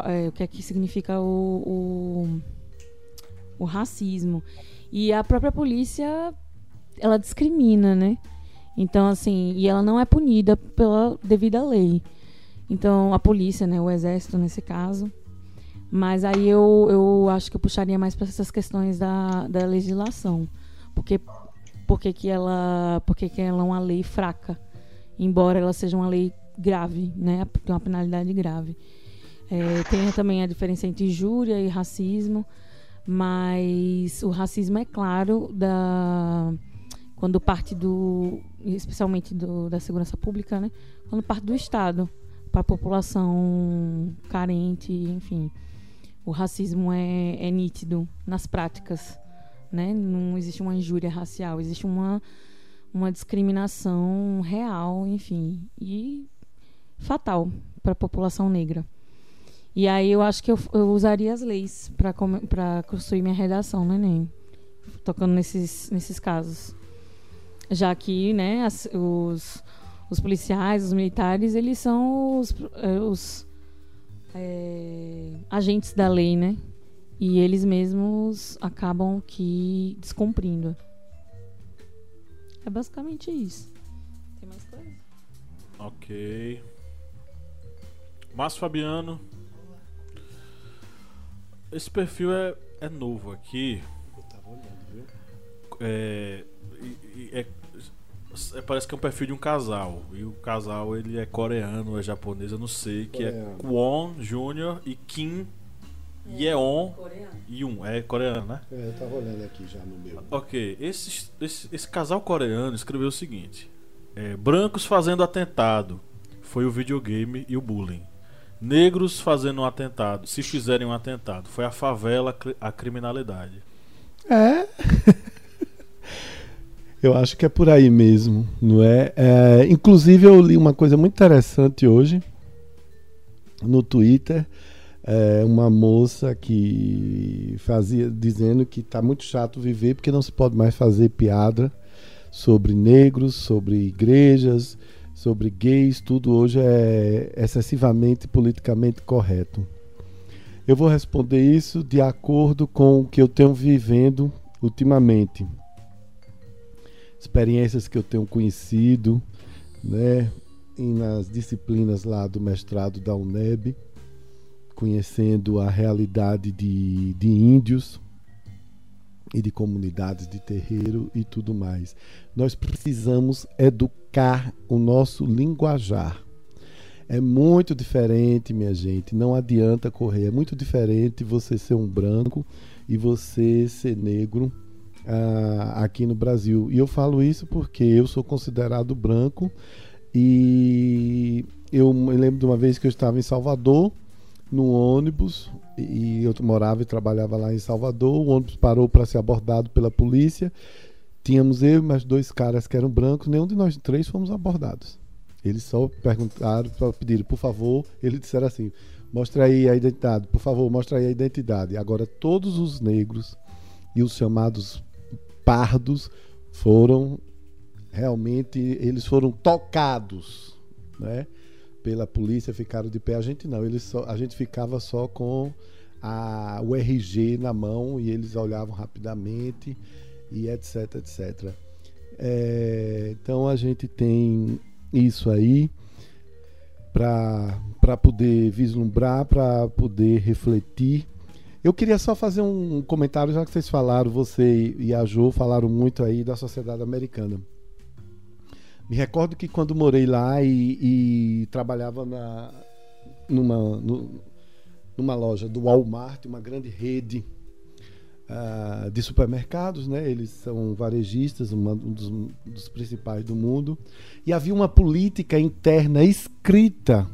é, o que é que significa o, o, o racismo. E a própria polícia ela discrimina né? Então assim e ela não é punida pela devida lei. Então a polícia né o exército nesse caso. Mas aí eu, eu acho que eu puxaria mais para essas questões da, da legislação. Porque porque que ela porque que ela é uma lei fraca, embora ela seja uma lei grave, né? Tem uma penalidade grave. É, tem também a diferença entre injúria e racismo, mas o racismo é claro da quando parte do especialmente do, da segurança pública, né? Quando parte do Estado para a população carente, enfim, o racismo é, é nítido nas práticas né? Não existe uma injúria racial, existe uma, uma discriminação real, enfim, e fatal para a população negra. E aí eu acho que eu, eu usaria as leis para construir minha redação né, nem Tocando nesses, nesses casos. Já que né, as, os, os policiais, os militares, eles são os, eh, os é, agentes da lei, né? E eles mesmos acabam que descumprindo. É basicamente isso. Tem mais coisa? Ok. Márcio Fabiano. Esse perfil é, é novo aqui. Eu tava olhando, viu? É, é, é, parece que é um perfil de um casal. E o casal ele é coreano, é japonês, eu não sei. Que é coreano. é Kwon Jr. e Kim Yeon Yun, é coreano, né? É, eu tava olhando aqui já no meu. Ok, esse, esse, esse casal coreano escreveu o seguinte: é, Brancos fazendo atentado foi o videogame e o bullying. Negros fazendo um atentado, se fizerem um atentado, foi a favela, a criminalidade. É. eu acho que é por aí mesmo, não é? é? Inclusive, eu li uma coisa muito interessante hoje no Twitter é, uma moça que fazia dizendo que está muito chato viver porque não se pode mais fazer piada sobre negros, sobre igrejas, sobre gays, tudo hoje é excessivamente politicamente correto. Eu vou responder isso de acordo com o que eu tenho vivendo ultimamente. Experiências que eu tenho conhecido, né, nas disciplinas lá do mestrado da UNEB conhecendo a realidade de, de índios e de comunidades de terreiro e tudo mais. Nós precisamos educar o nosso linguajar. É muito diferente, minha gente. Não adianta correr. É muito diferente você ser um branco e você ser negro ah, aqui no Brasil. E eu falo isso porque eu sou considerado branco e eu me lembro de uma vez que eu estava em Salvador no ônibus e eu morava e trabalhava lá em Salvador. O ônibus parou para ser abordado pela polícia. Tínhamos eu e mais dois caras que eram brancos, nenhum de nós três fomos abordados. Eles só perguntaram, só pediram, por favor, eles disseram assim: mostra aí a identidade, por favor, mostra aí a identidade. Agora, todos os negros e os chamados pardos foram realmente, eles foram tocados, né? Pela polícia ficaram de pé. A gente não, eles só, a gente ficava só com a, o RG na mão e eles olhavam rapidamente e etc, etc. É, então a gente tem isso aí para poder vislumbrar, para poder refletir. Eu queria só fazer um comentário, já que vocês falaram, você e a Jo falaram muito aí da sociedade americana. Me recordo que quando morei lá e, e trabalhava na, numa, no, numa loja do Walmart, uma grande rede uh, de supermercados, né? Eles são varejistas, uma, um dos, um dos principais do mundo. E havia uma política interna escrita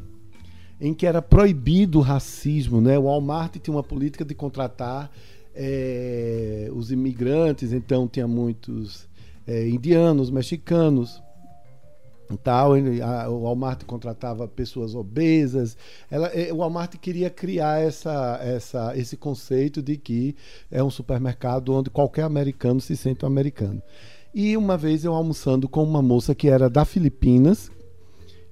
em que era proibido o racismo, né? O Walmart tinha uma política de contratar é, os imigrantes, então tinha muitos é, indianos, mexicanos, tal a, o Walmart contratava pessoas obesas. Ela, eh, o Walmart queria criar essa, essa, esse conceito de que é um supermercado onde qualquer americano se sente um americano. E uma vez eu almoçando com uma moça que era da Filipinas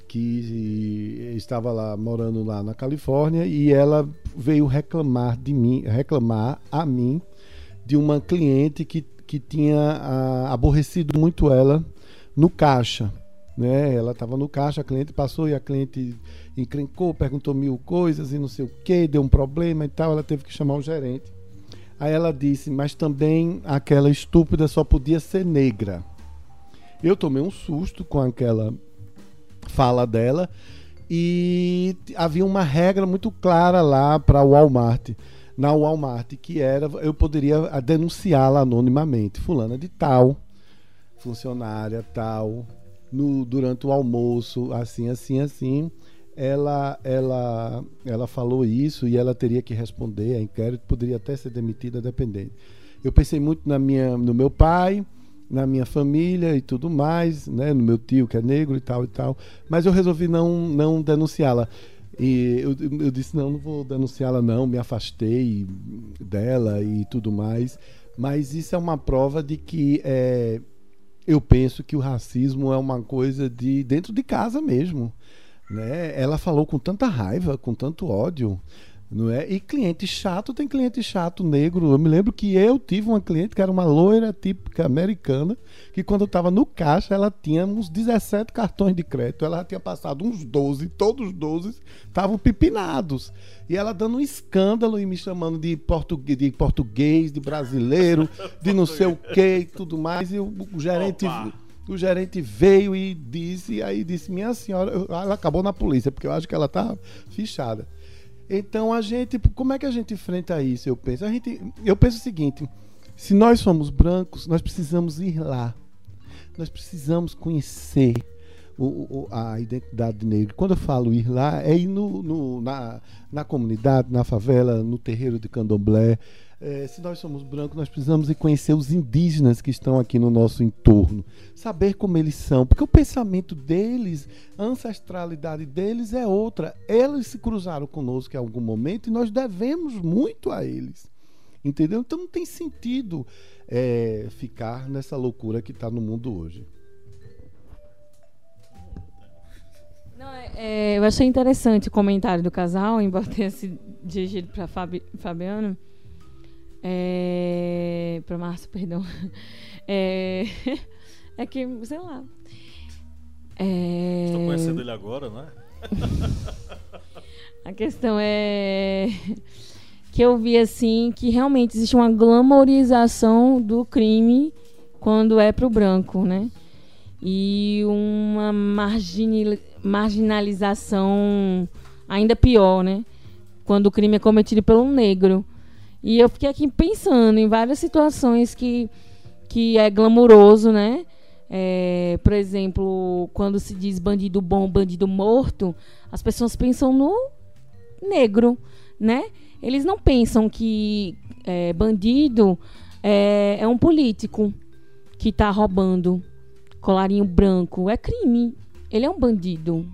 que estava lá morando lá na Califórnia e ela veio reclamar de mim reclamar a mim de uma cliente que, que tinha ah, aborrecido muito ela no caixa né? Ela estava no caixa, a cliente passou e a cliente encrencou, perguntou mil coisas e não sei o que, deu um problema e tal. Ela teve que chamar o gerente. Aí ela disse, mas também aquela estúpida só podia ser negra. Eu tomei um susto com aquela fala dela e havia uma regra muito clara lá para o Walmart, na Walmart, que era eu poderia denunciá-la anonimamente, fulana de tal, funcionária tal, no, durante o almoço, assim, assim, assim. Ela, ela, ela falou isso e ela teria que responder a inquérito, poderia até ser demitida, dependendo. Eu pensei muito na minha, no meu pai, na minha família e tudo mais, né, no meu tio que é negro e tal e tal, mas eu resolvi não, não denunciá-la. E eu, eu disse: não, não vou denunciá-la, não, me afastei dela e tudo mais. Mas isso é uma prova de que é, eu penso que o racismo é uma coisa de dentro de casa mesmo. Né? Ela falou com tanta raiva, com tanto ódio. Não é? E cliente chato tem cliente chato negro. Eu me lembro que eu tive uma cliente que era uma loira típica americana, que quando eu estava no caixa, ela tinha uns 17 cartões de crédito. Ela tinha passado uns 12, todos os 12 estavam pipinados. E ela dando um escândalo e me chamando de, português, de português, de brasileiro, de não sei o que e tudo mais. E o, o gerente. Opa o gerente veio e disse, aí disse, minha senhora, ela acabou na polícia, porque eu acho que ela tá fichada. Então a gente, como é que a gente enfrenta isso? Eu penso, a gente, eu penso o seguinte: se nós somos brancos, nós precisamos ir lá, nós precisamos conhecer o, o, a identidade negra. Quando eu falo ir lá, é ir no, no, na, na comunidade, na favela, no terreiro de candomblé, é, se nós somos brancos, nós precisamos conhecer os indígenas que estão aqui no nosso entorno, saber como eles são, porque o pensamento deles, a ancestralidade deles é outra. Eles se cruzaram conosco em algum momento e nós devemos muito a eles. Entendeu? Então não tem sentido é, ficar nessa loucura que está no mundo hoje. Não, é, é, eu achei interessante o comentário do casal, embora tenha sido dirigido para Fabi, Fabiano. É, para Márcio, perdão. É, é que, sei lá. É, Estou conhecendo ele agora, né? A questão é que eu vi assim que realmente existe uma glamorização do crime quando é pro branco, né? E uma marginalização ainda pior, né? Quando o crime é cometido pelo negro. E eu fiquei aqui pensando em várias situações que, que é glamuroso, né? É, por exemplo, quando se diz bandido bom, bandido morto, as pessoas pensam no, negro, né? Eles não pensam que é, bandido é, é um político que está roubando colarinho branco. É crime. Ele é um bandido.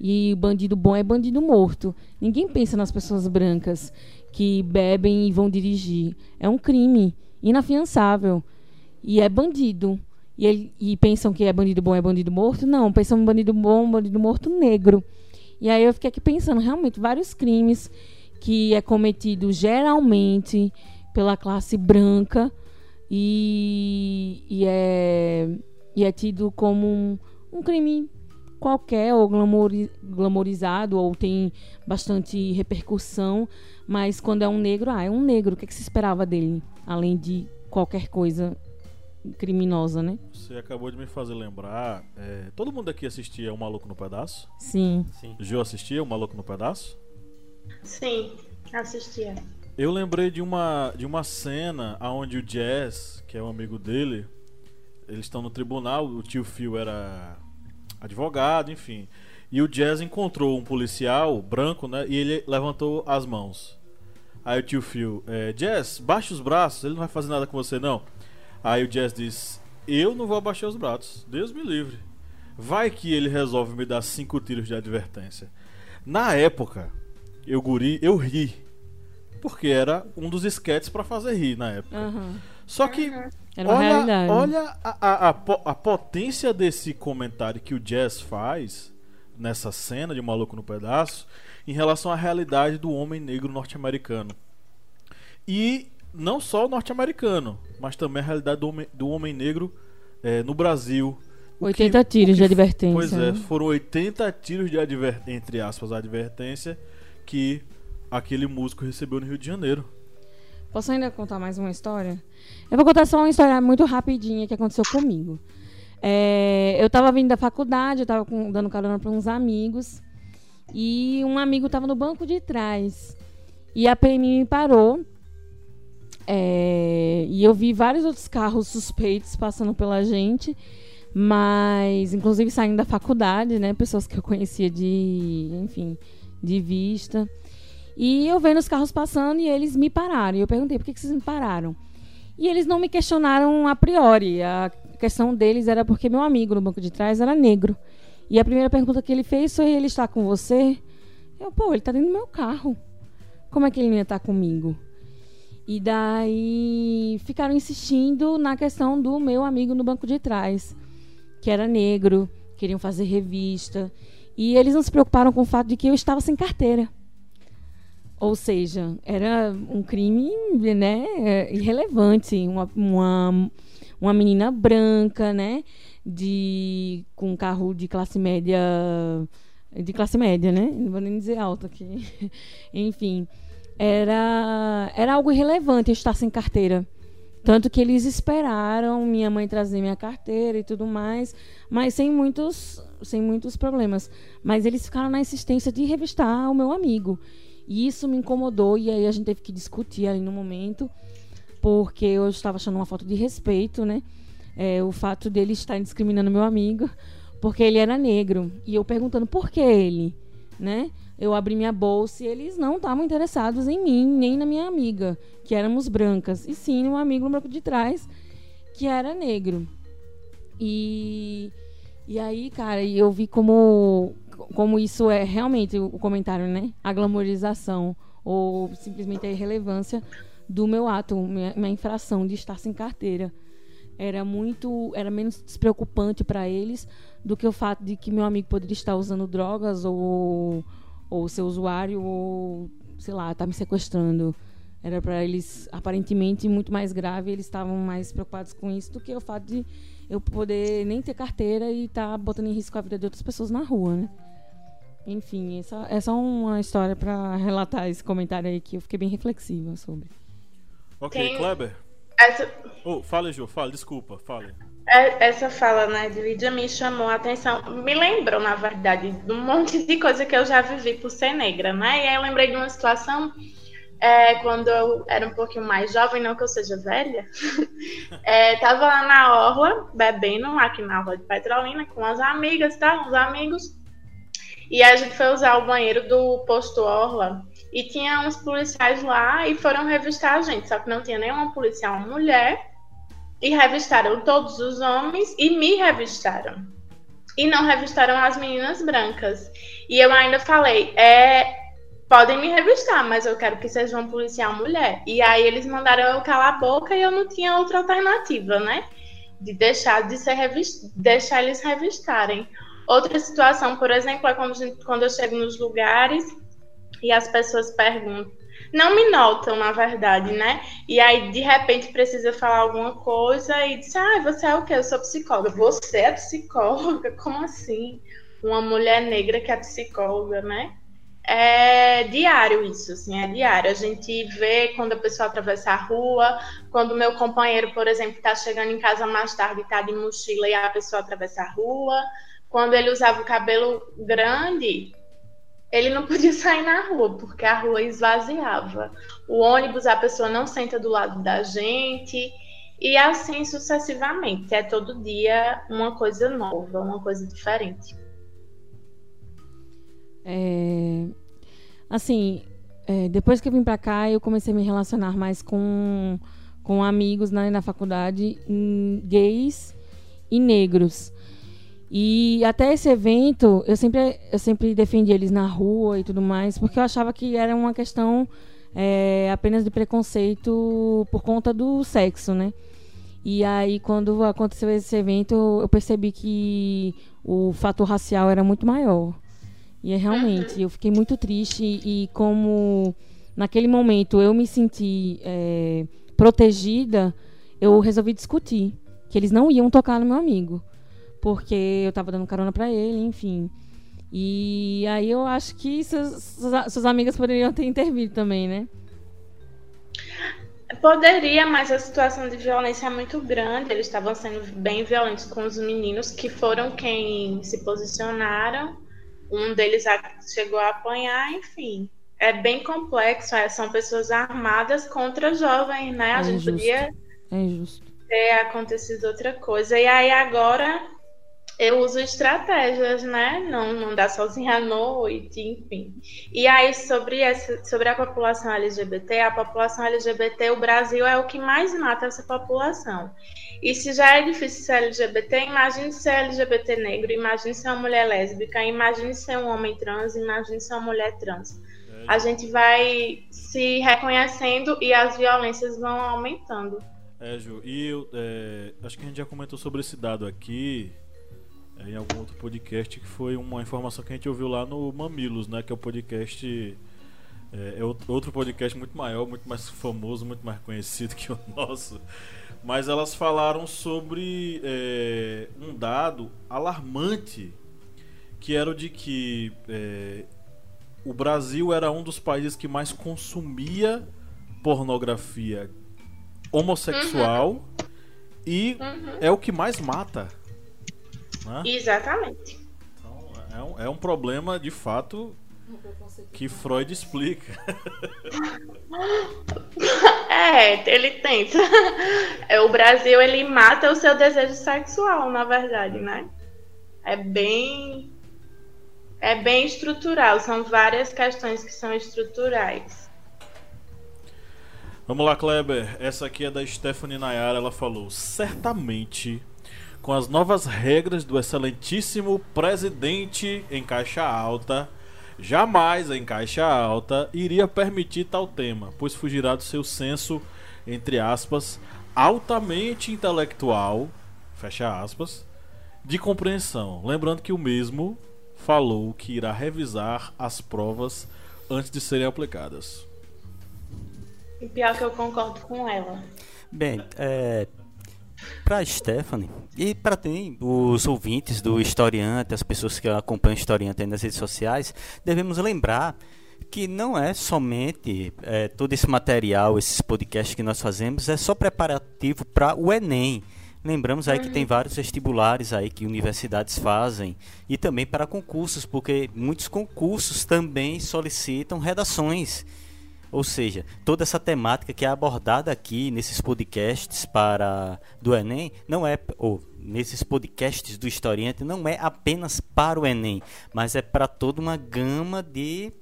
E bandido bom é bandido morto. Ninguém pensa nas pessoas brancas que bebem e vão dirigir. É um crime inafiançável. E é bandido. E, ele, e pensam que é bandido bom é bandido morto? Não, pensam em bandido bom, bandido morto negro. E aí eu fiquei aqui pensando, realmente, vários crimes que é cometido geralmente pela classe branca e, e, é, e é tido como um, um crime qualquer ou glamorizado ou tem bastante repercussão, mas quando é um negro, ah, é um negro, o que, é que se esperava dele? Além de qualquer coisa criminosa, né? Você acabou de me fazer lembrar. É, todo mundo aqui assistia O Maluco no Pedaço? Sim. Sim. Gil assistia O Maluco no Pedaço? Sim, assistia. Eu lembrei de uma, de uma cena onde o Jazz, que é um amigo dele, eles estão no tribunal, o tio Phil era advogado, enfim. E o Jazz encontrou um policial branco, né? E ele levantou as mãos. Aí o tio Phil, é, Jazz, baixa os braços, ele não vai fazer nada com você não. Aí o Jazz diz, eu não vou abaixar os braços, Deus me livre. Vai que ele resolve me dar cinco tiros de advertência. Na época, eu guri, eu ri. Porque era um dos esquetes para fazer rir na época. Uhum. Só que olha, olha a, a, a, a, potência desse comentário que o Jazz faz nessa cena de Maluco no Pedaço em relação à realidade do homem negro norte-americano. E não só o norte-americano, mas também a realidade do homem, do homem negro é, no Brasil. 80 que, tiros que, de advertência. Pois é, né? foram 80 tiros de advertência, entre aspas, advertência que aquele músico recebeu no Rio de Janeiro. Posso ainda contar mais uma história? Eu vou contar só uma história muito rapidinha que aconteceu comigo. É, eu estava vindo da faculdade, eu estava dando carona para uns amigos. E um amigo estava no banco de trás. E a PMI me parou. É, e eu vi vários outros carros suspeitos passando pela gente. Mas, inclusive, saindo da faculdade, né? Pessoas que eu conhecia de, enfim, de vista. E eu vendo os carros passando e eles me pararam. E eu perguntei, por que, que vocês me pararam? E eles não me questionaram a priori. A questão deles era porque meu amigo no banco de trás era negro. E a primeira pergunta que ele fez foi: ele está com você? Eu, pô, ele está dentro do meu carro. Como é que ele ia estar comigo? E daí ficaram insistindo na questão do meu amigo no banco de trás, que era negro, queriam fazer revista. E eles não se preocuparam com o fato de que eu estava sem carteira. Ou seja, era um crime né, é, irrelevante. Uma, uma, uma menina branca, né? De, com um carro de classe média. De classe média, né? Não vou nem dizer alto aqui. Enfim. Era, era algo irrelevante estar sem carteira. Tanto que eles esperaram minha mãe trazer minha carteira e tudo mais, mas sem muitos, sem muitos problemas. Mas eles ficaram na insistência de revistar o meu amigo. E isso me incomodou e aí a gente teve que discutir ali no momento, porque eu estava achando uma falta de respeito, né? É, o fato dele estar discriminando meu amigo, porque ele era negro. E eu perguntando por que ele, né? Eu abri minha bolsa e eles não estavam interessados em mim, nem na minha amiga, que éramos brancas, e sim no amigo no banco de trás, que era negro. E, e aí, cara, eu vi como como isso é realmente o comentário, né? A glamorização ou simplesmente a irrelevância do meu ato, minha, minha infração de estar sem carteira. Era muito, era menos despreocupante para eles do que o fato de que meu amigo poderia estar usando drogas ou ou ser usuário ou sei lá, tá me sequestrando. Era para eles aparentemente muito mais grave, eles estavam mais preocupados com isso do que o fato de eu poder nem ter carteira e estar tá botando em risco a vida de outras pessoas na rua, né? Enfim, essa é só uma história para relatar esse comentário aí que eu fiquei bem reflexiva sobre. Ok, Tem Kleber. Essa... Oh, fale, Ju, fale, desculpa, fale. É, essa fala, né, de Lídia me chamou a atenção, me lembrou, na verdade, de um monte de coisa que eu já vivi por ser negra, né? E aí eu lembrei de uma situação é, quando eu era um pouquinho mais jovem, não que eu seja velha, é, tava lá na orla, bebendo, aqui na orla de Petrolina, com as amigas, tá? Os amigos. E a gente foi usar o banheiro do posto Orla. E tinha uns policiais lá e foram revistar a gente, só que não tinha nenhuma policial mulher. E revistaram todos os homens e me revistaram. E não revistaram as meninas brancas. E eu ainda falei, é, podem me revistar, mas eu quero que seja uma policial mulher. E aí eles mandaram eu calar a boca e eu não tinha outra alternativa, né? De deixar de ser revist... deixar eles revistarem. Outra situação, por exemplo, é quando, gente, quando eu chego nos lugares e as pessoas perguntam. Não me notam, na verdade, né? E aí, de repente, precisa falar alguma coisa e diz: Ah, você é o quê? Eu sou psicóloga. Você é psicóloga? Como assim? Uma mulher negra que é psicóloga, né? É diário isso, assim, é diário. A gente vê quando a pessoa atravessa a rua, quando meu companheiro, por exemplo, está chegando em casa mais tarde e está de mochila e a pessoa atravessa a rua. Quando ele usava o cabelo grande, ele não podia sair na rua, porque a rua esvaziava. O ônibus, a pessoa não senta do lado da gente, e assim sucessivamente. É todo dia uma coisa nova, uma coisa diferente. É, assim, é, depois que eu vim para cá, eu comecei a me relacionar mais com, com amigos né, na faculdade, gays e negros. E até esse evento, eu sempre, eu sempre defendi eles na rua e tudo mais, porque eu achava que era uma questão é, apenas de preconceito por conta do sexo, né? E aí, quando aconteceu esse evento, eu percebi que o fator racial era muito maior. E é realmente, eu fiquei muito triste e como naquele momento eu me senti é, protegida, eu resolvi discutir que eles não iam tocar no meu amigo porque eu tava dando carona para ele, enfim. E aí eu acho que suas, suas amigas poderiam ter intervido também, né? Poderia, mas a situação de violência é muito grande. Eles estavam sendo bem violentos com os meninos, que foram quem se posicionaram. Um deles chegou a apanhar, enfim. É bem complexo. É, são pessoas armadas contra jovens, né? A é gente podia é ter acontecido outra coisa. E aí agora eu uso estratégias, né? Não, não dá sozinha à noite, enfim. E aí, sobre, essa, sobre a população LGBT, a população LGBT, o Brasil é o que mais mata essa população. E se já é difícil ser LGBT, imagine ser LGBT negro, imagine ser uma mulher lésbica, imagine ser um homem trans, imagine ser uma mulher trans. A gente vai se reconhecendo e as violências vão aumentando. É, Ju, e eu, é, acho que a gente já comentou sobre esse dado aqui, em algum outro podcast que foi uma informação que a gente ouviu lá no Mamilos, né? Que é o podcast. É, é outro podcast muito maior, muito mais famoso, muito mais conhecido que o nosso. Mas elas falaram sobre é, um dado alarmante que era o de que é, o Brasil era um dos países que mais consumia pornografia homossexual uhum. e uhum. é o que mais mata né? Exatamente. Então, é um, é um problema de fato que Freud explica. é, ele tenta. É, o Brasil ele mata o seu desejo sexual, na verdade, né? É bem é bem estrutural, são várias questões que são estruturais. Vamos lá, Kleber. Essa aqui é da Stephanie Nayara. Ela falou: certamente com as novas regras do excelentíssimo presidente em caixa alta, jamais em caixa alta iria permitir tal tema, pois fugirá do seu senso, entre aspas, altamente intelectual, fecha aspas, de compreensão. Lembrando que o mesmo falou que irá revisar as provas antes de serem aplicadas. E pior que eu concordo com ela. Bem, é, para Stephanie e para os ouvintes do Historiante, as pessoas que acompanham o Historiante nas redes sociais, devemos lembrar que não é somente é, todo esse material, esses podcasts que nós fazemos, é só preparativo para o Enem. Lembramos aí que tem vários vestibulares aí que universidades fazem e também para concursos, porque muitos concursos também solicitam redações. Ou seja, toda essa temática que é abordada aqui nesses podcasts para do Enem não é ou nesses podcasts do Historiante não é apenas para o Enem, mas é para toda uma gama de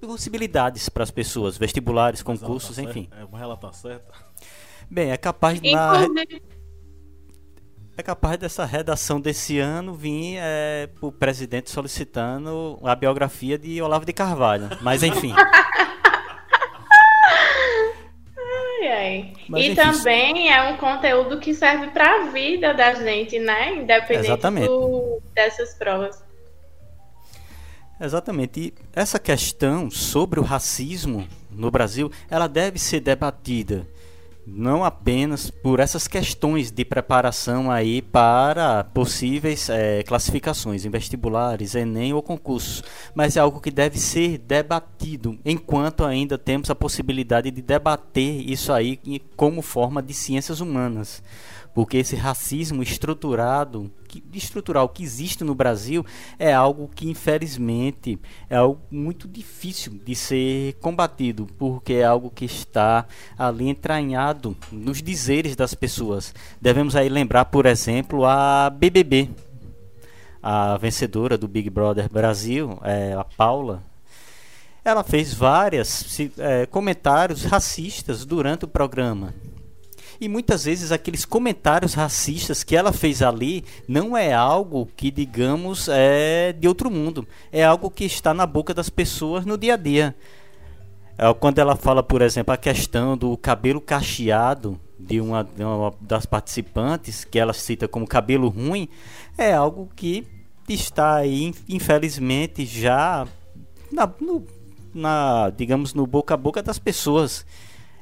possibilidades para as pessoas, vestibulares, concursos, tá enfim. É, mas ela tá certa. Bem, é capaz de. Na, é capaz dessa redação desse ano vir é, o presidente solicitando a biografia de Olavo de Carvalho. Mas enfim. ai, ai. Mas, e enfim, também é um conteúdo que serve para a vida da gente, né? Independente do, dessas provas. Exatamente. E essa questão sobre o racismo no Brasil, ela deve ser debatida não apenas por essas questões de preparação aí para possíveis é, classificações em vestibulares, Enem ou concursos, mas é algo que deve ser debatido enquanto ainda temos a possibilidade de debater isso aí como forma de ciências humanas porque esse racismo estruturado, que, estrutural que existe no Brasil é algo que infelizmente é algo muito difícil de ser combatido, porque é algo que está ali entranhado nos dizeres das pessoas. Devemos aí lembrar, por exemplo, a BBB, a vencedora do Big Brother Brasil, é, a Paula, ela fez vários é, comentários racistas durante o programa. E muitas vezes aqueles comentários racistas que ela fez ali não é algo que, digamos, é de outro mundo. É algo que está na boca das pessoas no dia a dia. É quando ela fala, por exemplo, a questão do cabelo cacheado de uma, de uma das participantes, que ela cita como cabelo ruim, é algo que está aí, infelizmente, já na, no, na, digamos, no boca a boca das pessoas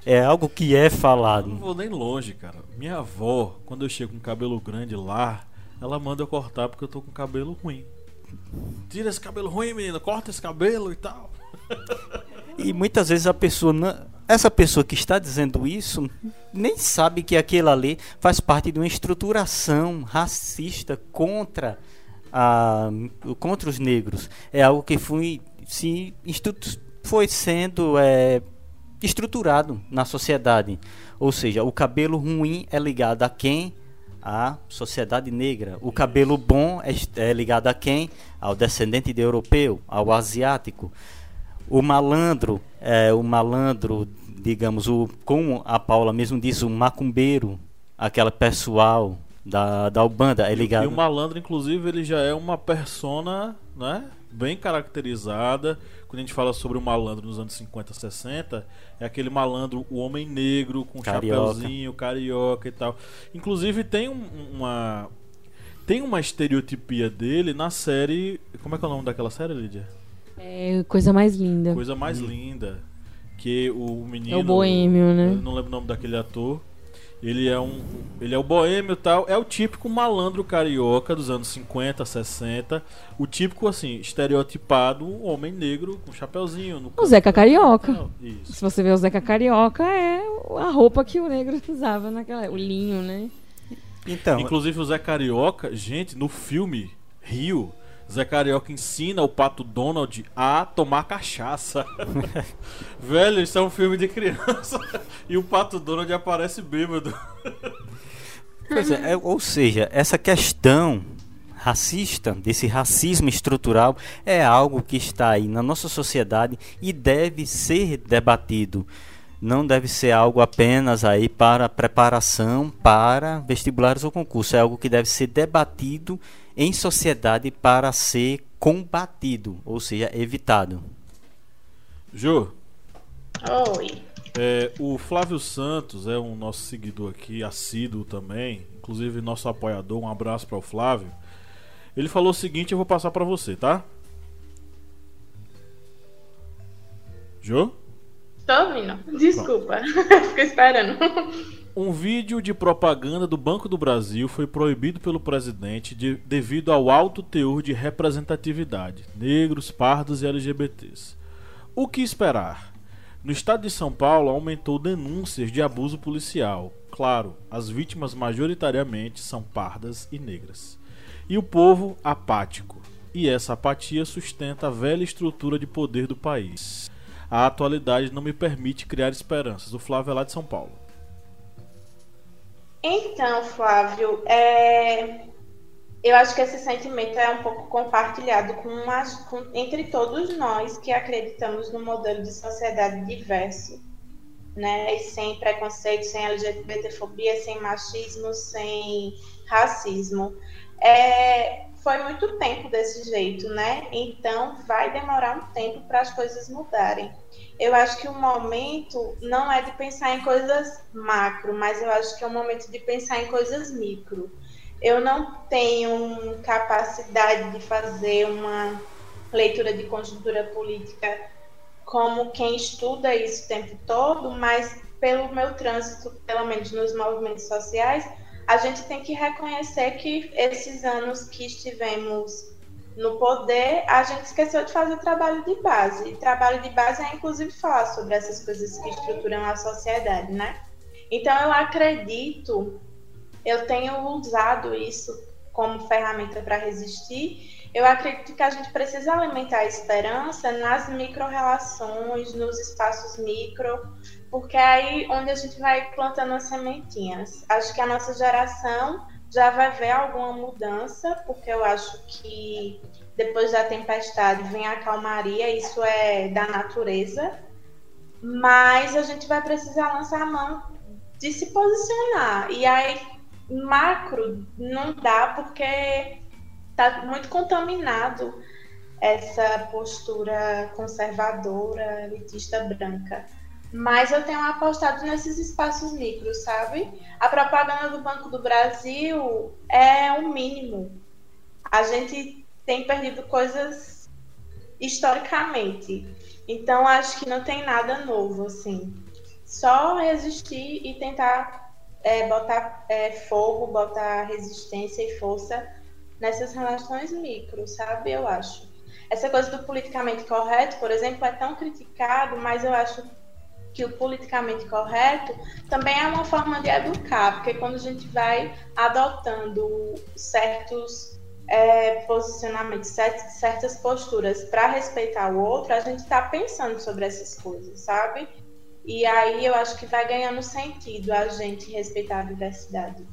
é algo que é falado. Eu não vou nem longe, cara. Minha avó, quando eu chego com cabelo grande lá, ela manda eu cortar porque eu tô com cabelo ruim. Tira esse cabelo ruim, menina, corta esse cabelo e tal. E muitas vezes a pessoa, não, essa pessoa que está dizendo isso, nem sabe que aquilo ali faz parte de uma estruturação racista contra a, contra os negros. É algo que foi, se, foi sendo é, estruturado na sociedade. Ou seja, o cabelo ruim é ligado a quem? A sociedade negra. O cabelo bom é, é ligado a quem? Ao descendente de europeu, ao asiático. O malandro, é, o malandro, digamos, o, como a Paula mesmo diz, o macumbeiro, aquela pessoal da, da Ubanda é ligado. E o malandro, inclusive, ele já é uma persona, né? Bem caracterizada quando a gente fala sobre o malandro nos anos 50, 60, é aquele malandro, o homem negro, com carioca. chapéuzinho, carioca e tal. Inclusive tem um, uma. Tem uma estereotipia dele na série. Como é que é o nome daquela série, Lídia? É Coisa Mais Linda. Coisa Mais hum. Linda. Que o menino. É o boêmio, né? Eu não lembro o nome daquele ator. Ele é um. Ele é o boêmio e tal. É o típico malandro carioca dos anos 50, 60. O típico, assim, estereotipado homem negro com chapéuzinho. No o Zeca Carioca. Isso. Se você vê o Zeca Carioca, é a roupa que o negro usava naquela. O linho, né? Então. Inclusive o Zé Carioca, gente, no filme Rio, Zé Carioca ensina o pato Donald a tomar cachaça. Velho, isso é um filme de criança. e o pato Donald aparece bêbado. Pois é, é, ou seja, essa questão racista, desse racismo estrutural, é algo que está aí na nossa sociedade e deve ser debatido. Não deve ser algo apenas aí para preparação para vestibulares ou concurso, é algo que deve ser debatido em sociedade para ser combatido, ou seja, evitado. Jô. Oi. É, o Flávio Santos é um nosso seguidor aqui, assíduo também, inclusive nosso apoiador. Um abraço para o Flávio. Ele falou o seguinte, eu vou passar para você, tá? Jô? Tô ouvindo. Desculpa. Fico esperando. Um vídeo de propaganda do Banco do Brasil foi proibido pelo presidente de, devido ao alto teor de representatividade, negros, pardos e LGBTs. O que esperar? No estado de São Paulo aumentou denúncias de abuso policial. Claro, as vítimas majoritariamente são pardas e negras. E o povo apático. E essa apatia sustenta a velha estrutura de poder do país. A atualidade não me permite criar esperanças. O Flávio é lá de São Paulo. Então, Flávio, é... eu acho que esse sentimento é um pouco compartilhado com, com entre todos nós que acreditamos no modelo de sociedade diverso, né? E sem preconceito, sem LGBTfobia, sem machismo, sem racismo. É, foi muito tempo desse jeito, né? Então vai demorar um tempo para as coisas mudarem. Eu acho que o momento não é de pensar em coisas macro, mas eu acho que é o momento de pensar em coisas micro eu não tenho capacidade de fazer uma leitura de conjuntura política como quem estuda isso o tempo todo, mas pelo meu trânsito, pelo menos nos movimentos sociais, a gente tem que reconhecer que esses anos que estivemos no poder, a gente esqueceu de fazer trabalho de base. E trabalho de base é, inclusive, falar sobre essas coisas que estruturam a sociedade, né? Então, eu acredito eu tenho usado isso como ferramenta para resistir. Eu acredito que a gente precisa alimentar a esperança nas micro-relações, nos espaços micro, porque é aí onde a gente vai plantando as sementinhas. Acho que a nossa geração já vai ver alguma mudança, porque eu acho que depois da tempestade vem a calmaria, isso é da natureza, mas a gente vai precisar lançar a mão de se posicionar. E aí macro não dá porque está muito contaminado essa postura conservadora, elitista branca. Mas eu tenho apostado nesses espaços micros, sabe? A propaganda do Banco do Brasil é o mínimo. A gente tem perdido coisas historicamente. Então acho que não tem nada novo, assim. Só resistir e tentar é, botar é, fogo, botar resistência e força nessas relações micro, sabe? Eu acho. Essa coisa do politicamente correto, por exemplo, é tão criticado, mas eu acho que o politicamente correto também é uma forma de educar, porque quando a gente vai adotando certos é, posicionamentos, certas posturas para respeitar o outro, a gente está pensando sobre essas coisas, sabe? E aí eu acho que vai ganhando sentido a gente respeitar a diversidade.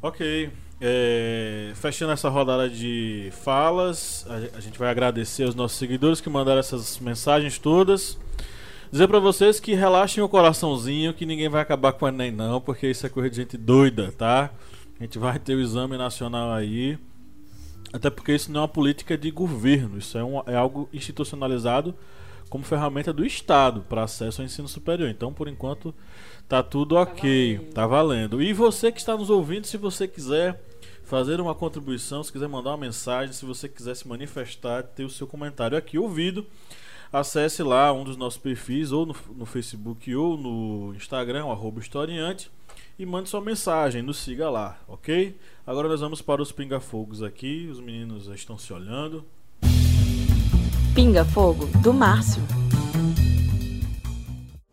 Ok. É, fechando essa rodada de falas, a, a, gente vai agradecer aos nossos seguidores que mandaram essas mensagens todas. Dizer para vocês que relaxem o coraçãozinho, que ninguém vai acabar com o Enem, não, porque isso é coisa de gente doida, tá? A gente vai ter o exame nacional aí. Até porque isso não é uma política de governo, isso é, um, é algo institucionalizado como ferramenta do Estado para acesso ao ensino superior. Então, por enquanto, tá tudo tá ok, tá valendo. tá valendo. E você que está nos ouvindo, se você quiser fazer uma contribuição, se quiser mandar uma mensagem, se você quiser se manifestar, ter o seu comentário aqui ouvido, acesse lá um dos nossos perfis, ou no, no Facebook ou no Instagram, arroba historiante e mande sua mensagem, nos siga lá, ok? Agora nós vamos para os pinga-fogos aqui, os meninos estão se olhando. Pinga-fogo do Márcio.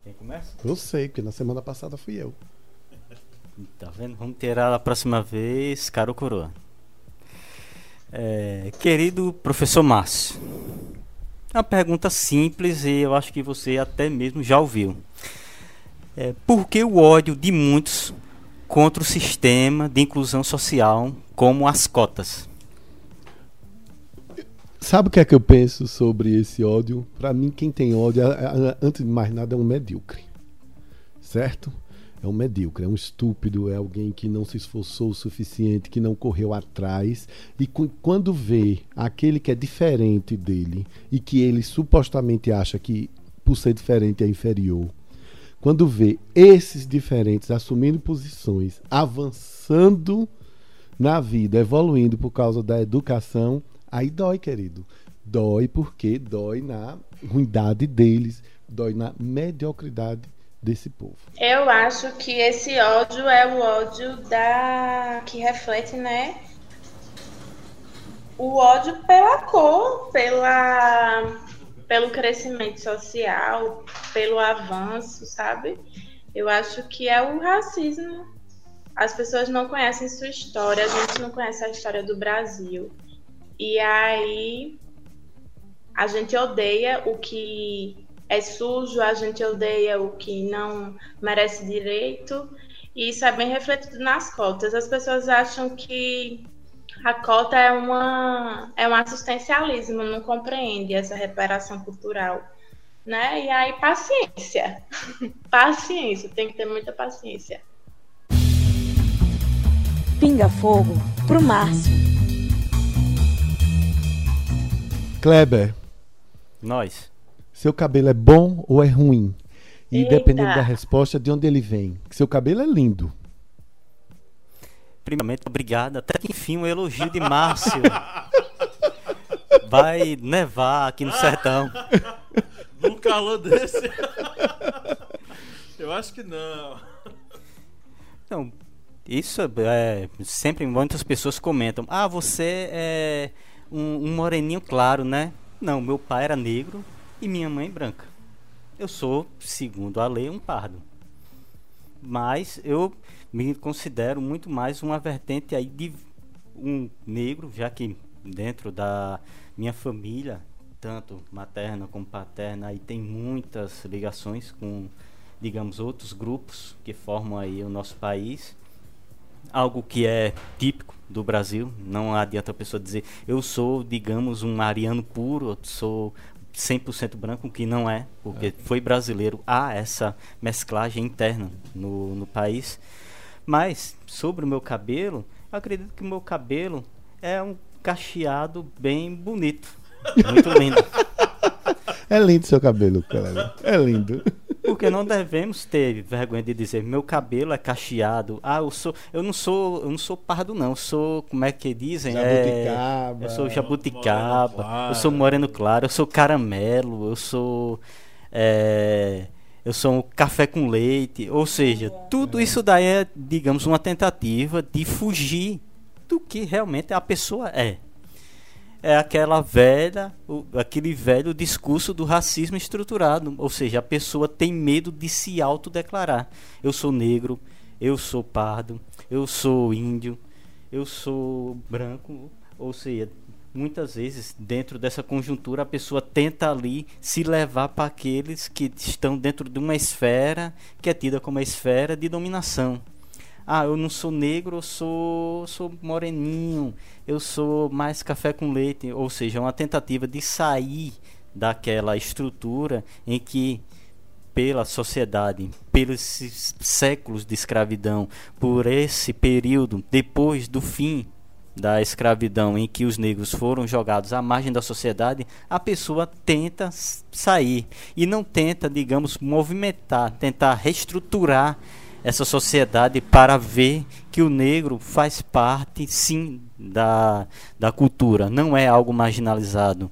Quem começa? Eu sei, porque na semana passada fui eu. Tá vendo? Vamos ter a próxima vez, caro coroa. É, querido professor Márcio, uma pergunta simples e eu acho que você até mesmo já ouviu. É, por que o ódio de muitos contra o sistema de inclusão social como as cotas? Sabe o que é que eu penso sobre esse ódio? Para mim, quem tem ódio, antes de mais nada, é um medíocre. Certo? É um medíocre, é um estúpido, é alguém que não se esforçou o suficiente, que não correu atrás. E quando vê aquele que é diferente dele e que ele supostamente acha que, por ser diferente, é inferior, quando vê esses diferentes assumindo posições, avançando na vida, evoluindo por causa da educação, aí dói, querido. Dói porque dói na ruindade deles, dói na mediocridade desse povo. Eu acho que esse ódio é o ódio da que reflete, né? O ódio pela cor, pela pelo crescimento social, pelo avanço, sabe? Eu acho que é o racismo. As pessoas não conhecem sua história, a gente não conhece a história do Brasil. E aí a gente odeia o que é sujo, a gente odeia o que não merece direito. E isso é bem refletido nas cotas. As pessoas acham que a cota é, uma, é um assistencialismo, não compreende essa reparação cultural. Né? E aí, paciência. paciência, tem que ter muita paciência. Pinga fogo pro Márcio. Kleber. Nós. Seu cabelo é bom ou é ruim? E Eita. dependendo da resposta, de onde ele vem. Seu cabelo é lindo. Primeiramente, obrigado. Até que enfim, um elogio de Márcio. Vai nevar aqui no sertão. Num calor desse. Eu acho que não. Não, isso é. Sempre muitas pessoas comentam: Ah, você é um, um moreninho claro, né? Não, meu pai era negro e minha mãe branca. Eu sou, segundo a lei, um pardo. Mas eu me considero muito mais uma vertente aí de um negro, já que dentro da minha família, tanto materna como paterna, aí tem muitas ligações com, digamos, outros grupos que formam aí o nosso país. Algo que é típico do Brasil, não adianta a pessoa dizer eu sou, digamos, um ariano puro, eu sou 100% branco, que não é, porque é. foi brasileiro, há essa mesclagem interna no, no país. Mas, sobre o meu cabelo, eu acredito que o meu cabelo é um cacheado bem bonito. Muito lindo. É lindo seu cabelo, cara. É lindo. Porque não devemos ter vergonha de dizer meu cabelo é cacheado. Ah, eu sou, eu não sou, eu não sou pardo não, eu sou, como é que dizem? Jabuticaba. É, eu sou jabuticaba. Eu sou moreno claro, eu sou caramelo, eu sou é, eu sou um café com leite, ou seja, tudo isso daí é, digamos, uma tentativa de fugir do que realmente a pessoa é é aquela velha, o, aquele velho discurso do racismo estruturado, ou seja, a pessoa tem medo de se autodeclarar. Eu sou negro, eu sou pardo, eu sou índio, eu sou branco, ou seja, muitas vezes dentro dessa conjuntura a pessoa tenta ali se levar para aqueles que estão dentro de uma esfera que é tida como a esfera de dominação ah, eu não sou negro, eu sou, sou moreninho, eu sou mais café com leite, ou seja, uma tentativa de sair daquela estrutura em que pela sociedade, pelos séculos de escravidão, por esse período depois do fim da escravidão em que os negros foram jogados à margem da sociedade, a pessoa tenta sair. E não tenta, digamos, movimentar, tentar reestruturar essa sociedade para ver que o negro faz parte, sim, da, da cultura, não é algo marginalizado,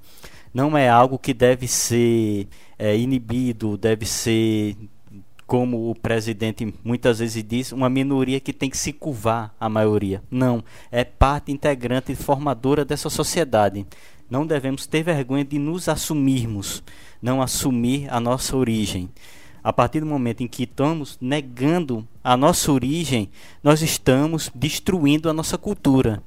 não é algo que deve ser é, inibido, deve ser, como o presidente muitas vezes diz, uma minoria que tem que se curvar à maioria. Não, é parte integrante e formadora dessa sociedade. Não devemos ter vergonha de nos assumirmos, não assumir a nossa origem a partir do momento em que estamos negando a nossa origem, nós estamos destruindo a nossa cultura.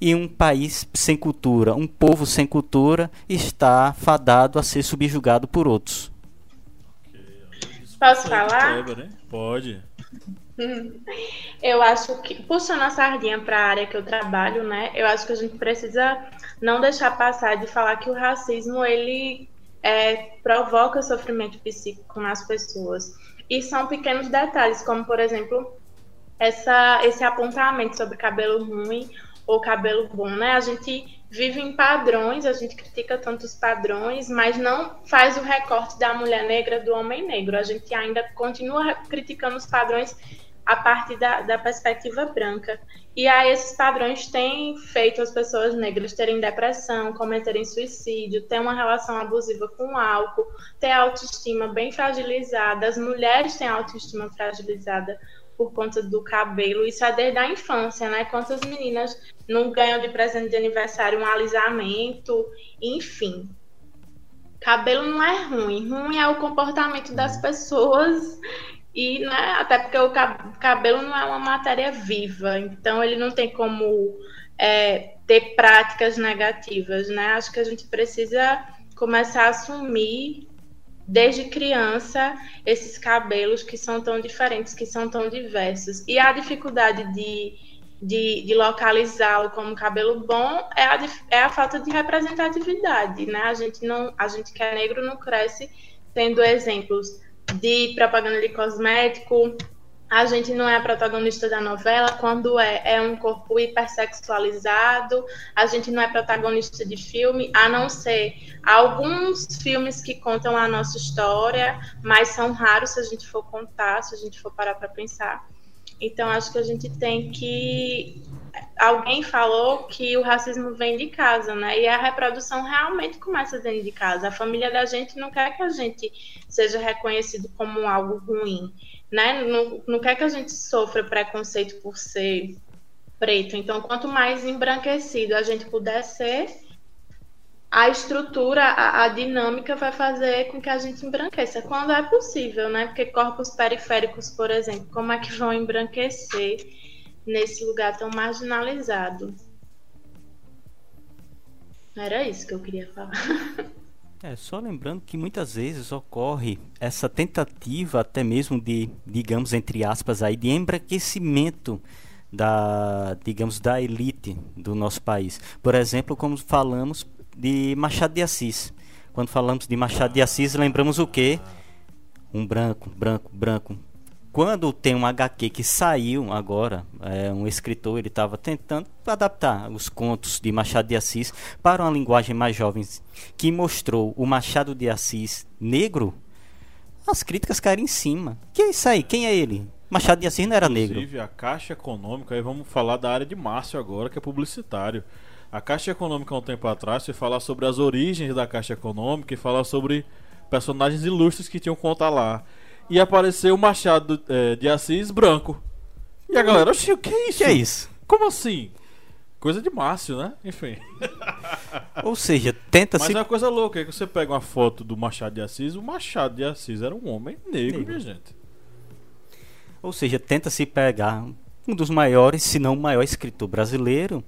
E um país sem cultura, um povo sem cultura, está fadado a ser subjugado por outros. Posso falar? Né? Pode. Eu acho que, puxando a sardinha para a área que eu trabalho, né? Eu acho que a gente precisa não deixar passar de falar que o racismo ele é, provoca sofrimento psíquico nas pessoas. E são pequenos detalhes, como, por exemplo, essa, esse apontamento sobre cabelo ruim ou cabelo bom, né? A gente vive em padrões, a gente critica tantos padrões, mas não faz o recorte da mulher negra do homem negro. A gente ainda continua criticando os padrões a partir da, da perspectiva branca. E aí esses padrões têm feito as pessoas negras terem depressão, cometerem suicídio, ter uma relação abusiva com o álcool, ter autoestima bem fragilizada, as mulheres têm autoestima fragilizada por conta do cabelo, isso é desde a infância, né? Quantas meninas não ganham de presente de aniversário um alisamento, enfim. Cabelo não é ruim, ruim é o comportamento das pessoas e né, até porque o cabelo não é uma matéria viva, então ele não tem como é, ter práticas negativas, né? Acho que a gente precisa começar a assumir desde criança esses cabelos que são tão diferentes, que são tão diversos. E a dificuldade de, de, de localizá-lo como cabelo bom é a, é a falta de representatividade, né? A gente não, a gente que é negro não cresce tendo exemplos de propaganda de cosmético, a gente não é a protagonista da novela, quando é, é um corpo hipersexualizado, a gente não é protagonista de filme, a não ser alguns filmes que contam a nossa história, mas são raros se a gente for contar, se a gente for parar para pensar. Então, acho que a gente tem que. Alguém falou que o racismo vem de casa, né? E a reprodução realmente começa dentro de casa. A família da gente não quer que a gente seja reconhecido como algo ruim né? Não, não quer que a gente sofra preconceito por ser preto. Então, quanto mais embranquecido a gente puder ser, a estrutura, a, a, dinâmica vai fazer com que a gente embranqueça, quando é possível, né? Porque corpos periféricos, por exemplo, como é que vão embranquecer nesse lugar tão marginalizado? Era isso que eu queria falar. É, só lembrando que muitas vezes ocorre essa tentativa até mesmo de, digamos, entre aspas, aí, de embranquecimento da, digamos, da elite do nosso país. Por exemplo, como falamos de Machado de Assis. Quando falamos de Machado de Assis, lembramos o quê? Um branco, branco, branco, quando tem um HQ que saiu agora, é, um escritor ele estava tentando adaptar os contos de Machado de Assis para uma linguagem mais jovem, que mostrou o Machado de Assis negro, as críticas caíram em cima. Que é isso aí? Quem é ele? Machado de Assis não era Inclusive, negro. Inclusive, a Caixa Econômica, aí vamos falar da área de Márcio agora, que é publicitário. A Caixa Econômica, há um tempo atrás, foi falar sobre as origens da Caixa Econômica e falar sobre personagens ilustres que tinham conta lá e apareceu o Machado é, de Assis branco. E a galera, oxi, o que é isso? Que é isso? Como assim? Coisa de Márcio, né? Enfim. Ou seja, tenta Mas se. é uma coisa louca, é que você pega uma foto do Machado de Assis, o Machado de Assis era um homem negro, negro. minha gente. Ou seja, tenta se pegar um dos maiores, se não o maior escritor brasileiro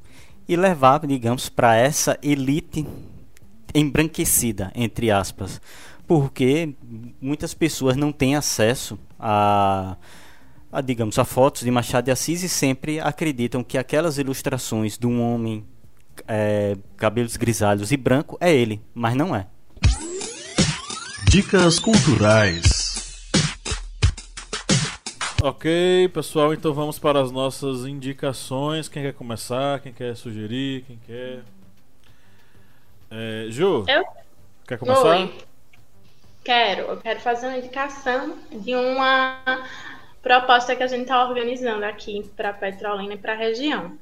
e levar, digamos, para essa elite embranquecida, entre aspas porque muitas pessoas não têm acesso a, a, digamos, a fotos de Machado de Assis e sempre acreditam que aquelas ilustrações de um homem é, cabelos grisalhos e branco é ele, mas não é. Dicas culturais. Ok, pessoal, então vamos para as nossas indicações. Quem quer começar? Quem quer sugerir? Quem quer? É, Ju? Eu? Quer começar? Oi. Quero, eu quero fazer uma indicação de uma proposta que a gente está organizando aqui para Petrolina e para a região.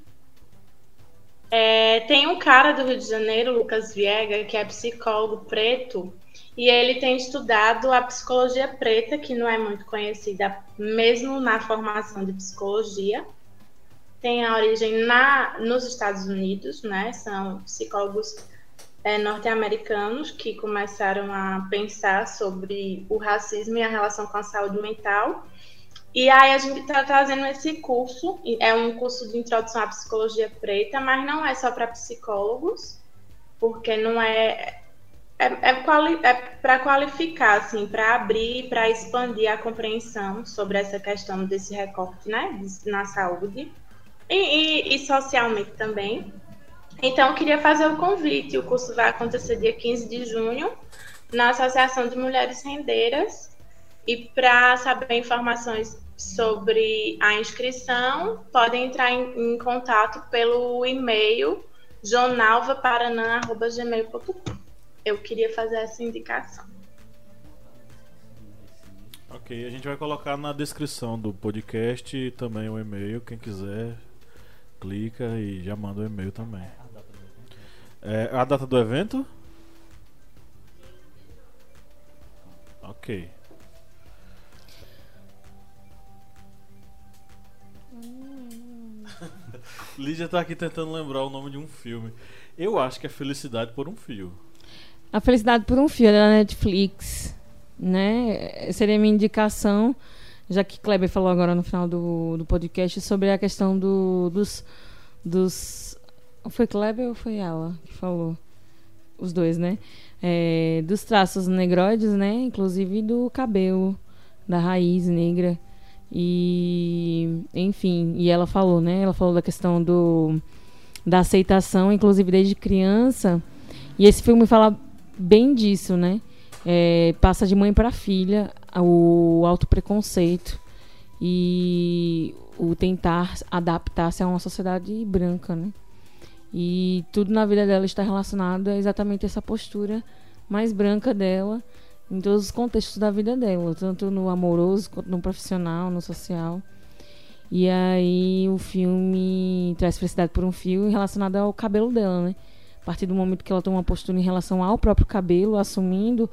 É, tem um cara do Rio de Janeiro, Lucas Viega, que é psicólogo preto, e ele tem estudado a psicologia preta, que não é muito conhecida, mesmo na formação de psicologia. Tem a origem na, nos Estados Unidos, né? São psicólogos é, norte-americanos que começaram a pensar sobre o racismo e a relação com a saúde mental. E aí a gente está trazendo esse curso, é um curso de introdução à psicologia preta, mas não é só para psicólogos, porque não é é, é, quali, é para qualificar, assim, para abrir, para expandir a compreensão sobre essa questão desse recorte, né, na saúde e, e, e socialmente também. Então, queria fazer o convite. O curso vai acontecer dia 15 de junho na Associação de Mulheres Rendeiras. E para saber informações sobre a inscrição, podem entrar em, em contato pelo e-mail jornalvaparanã.gmail.com. Eu queria fazer essa indicação. Ok, a gente vai colocar na descrição do podcast também o e-mail. Quem quiser, clica e já manda o e-mail também. É, a data do evento? Ok. Lídia tá aqui tentando lembrar o nome de um filme. Eu acho que é Felicidade por um Fio. A Felicidade por um Fio é da Netflix, né? Seria minha indicação, já que Kleber falou agora no final do, do podcast sobre a questão do, dos, dos foi Kleber ou foi ela que falou? os dois, né? É, dos traços negroides, né? Inclusive do cabelo, da raiz negra. E, enfim, e ela falou, né? Ela falou da questão do da aceitação, inclusive desde criança. E esse filme fala bem disso, né? É, passa de mãe para filha o autopreconceito e o tentar adaptar-se a uma sociedade branca, né? E tudo na vida dela está relacionado a exatamente essa postura mais branca dela em todos os contextos da vida dela, tanto no amoroso quanto no profissional, no social. E aí o filme traz felicidade por um fio relacionado ao cabelo dela, né? A partir do momento que ela toma uma postura em relação ao próprio cabelo, assumindo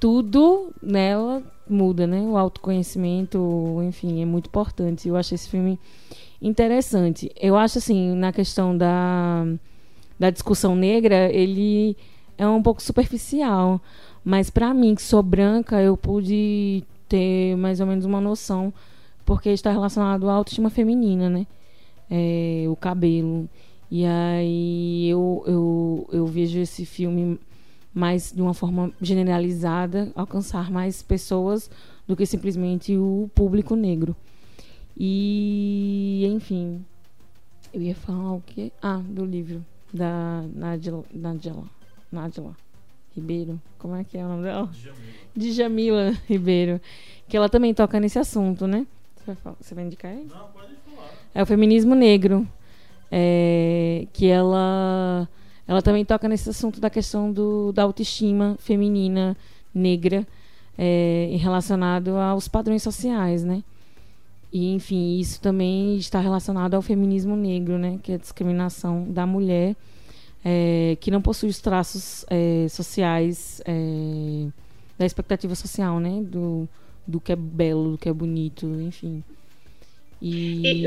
tudo nela muda, né? O autoconhecimento, enfim, é muito importante. Eu acho esse filme interessante. Eu acho assim, na questão da, da discussão negra, ele é um pouco superficial. Mas para mim, que sou branca, eu pude ter mais ou menos uma noção, porque está relacionado à autoestima feminina, né? É, o cabelo. E aí eu, eu, eu vejo esse filme mais de uma forma generalizada, alcançar mais pessoas do que simplesmente o público negro. E, enfim, eu ia falar o quê? Ah, do livro da Nadila, Nadila, Nadila Ribeiro. Como é que é o nome dela? De Jamila Ribeiro. Que ela também toca nesse assunto, né? Você vai, falar, você vai indicar ele? Não, pode falar. É o feminismo negro. É, que ela ela também toca nesse assunto da questão do, da autoestima feminina negra é, relacionado aos padrões sociais, né? E, enfim, isso também está relacionado ao feminismo negro, né? Que é a discriminação da mulher é, que não possui os traços é, sociais é, da expectativa social, né? Do, do que é belo, do que é bonito, enfim. E, e.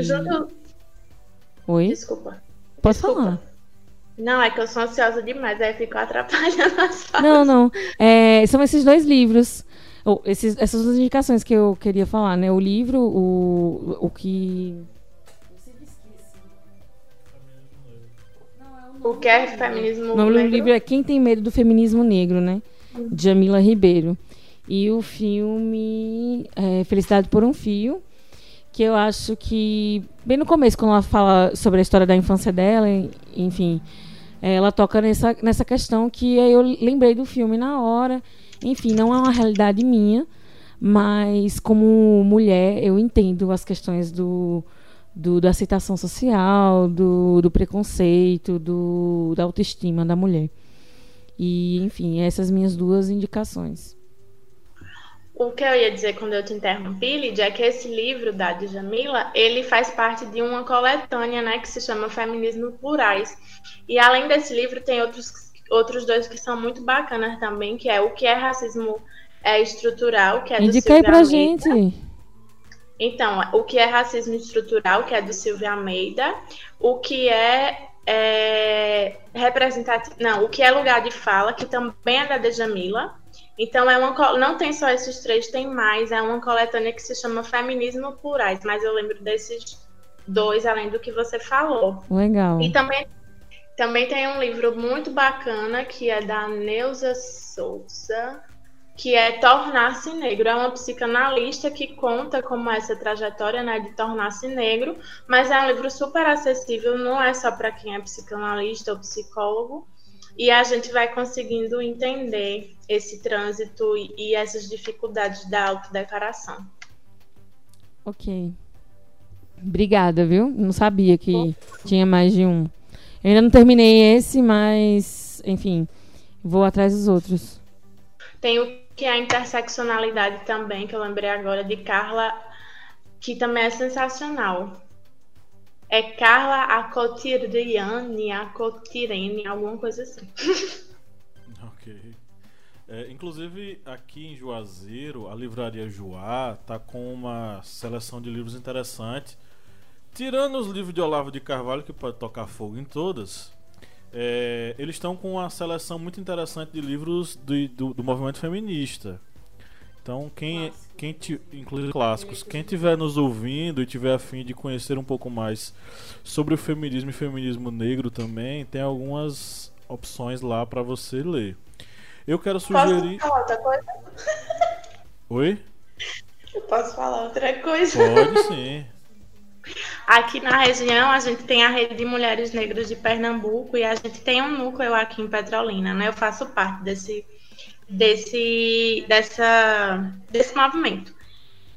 Oi? Desculpa. Pode Desculpa. falar. Não, é que eu sou ansiosa demais, aí fico atrapalhando as falas. Não, não. É, são esses dois livros. Ou, esses, essas duas indicações que eu queria falar, né? O livro, o, o que. O que é feminismo O nome do negro? livro é Quem Tem Medo do Feminismo Negro, né? De Jamila Ribeiro. E o filme é Felicidade por um Fio, que eu acho que, bem no começo, quando ela fala sobre a história da infância dela, enfim, ela toca nessa, nessa questão que eu lembrei do filme na hora. Enfim, não é uma realidade minha, mas como mulher eu entendo as questões do, do da aceitação social, do, do preconceito, do, da autoestima da mulher. E, enfim, essas minhas duas indicações. O que eu ia dizer quando eu te interrompi, Lídia, é que esse livro da Djamila, ele faz parte de uma coletânea, né, que se chama Feminismo Plurais. E além desse livro, tem outros, outros dois que são muito bacanas também, que é O que é Racismo é Estrutural, que é do Indica aí pra Almeida. gente. Então, o que é racismo estrutural, que é do Silvio Almeida, o que é, é representativo, não, o que é lugar de fala, que também é da Djamila. Então é uma não tem só esses três, tem mais, é uma coletânea que se chama Feminismo Plurais, mas eu lembro desses dois além do que você falou. Legal. E também também tem um livro muito bacana que é da Neuza Souza, que é Tornar-se Negro. É uma psicanalista que conta como é essa trajetória né, de tornar-se negro, mas é um livro super acessível, não é só para quem é psicanalista ou psicólogo. E a gente vai conseguindo entender esse trânsito e, essas dificuldades da autodeclaração. Ok. Obrigada, viu? Não sabia que tinha mais de um. Eu ainda não terminei esse, mas, enfim, vou atrás dos outros. Tem o que é a interseccionalidade também, que eu lembrei agora, de Carla, que também é sensacional. É Carla Acotirene, Acotirene, alguma coisa assim. Ok. É, inclusive, aqui em Juazeiro, a livraria Juá tá com uma seleção de livros interessante. Tirando os livros de Olavo de Carvalho, que pode tocar fogo em todas, é, eles estão com uma seleção muito interessante de livros do, do, do movimento feminista. Então, quem, quem ti- inclusive clássicos, quem estiver nos ouvindo e tiver a fim de conhecer um pouco mais sobre o feminismo e feminismo negro também, tem algumas opções lá para você ler. Eu quero sugerir. Posso falar outra coisa? Oi? Eu posso falar outra coisa? Pode sim. Aqui na região, a gente tem a Rede de Mulheres Negras de Pernambuco e a gente tem um núcleo aqui em Petrolina, né? Eu faço parte desse, desse, dessa, desse movimento.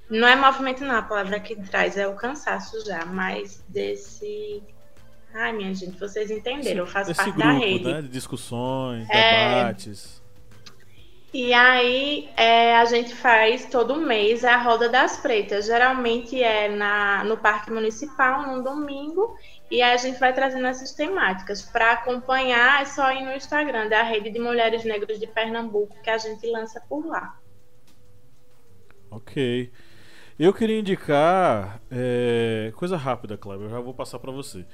Não é movimento, não, a palavra que traz é o cansaço já, mas desse. Ai, minha gente, vocês entenderam, eu faço Esse parte grupo, da rede. né? De discussões, É. debates. E aí é, a gente faz todo mês a Roda das Pretas. Geralmente é na, no Parque Municipal, num domingo, e aí a gente vai trazendo essas temáticas. Para acompanhar, é só ir no Instagram da Rede de Mulheres Negras de Pernambuco, que a gente lança por lá. Ok. Eu queria indicar é, coisa rápida, Cleber. Eu já vou passar para você.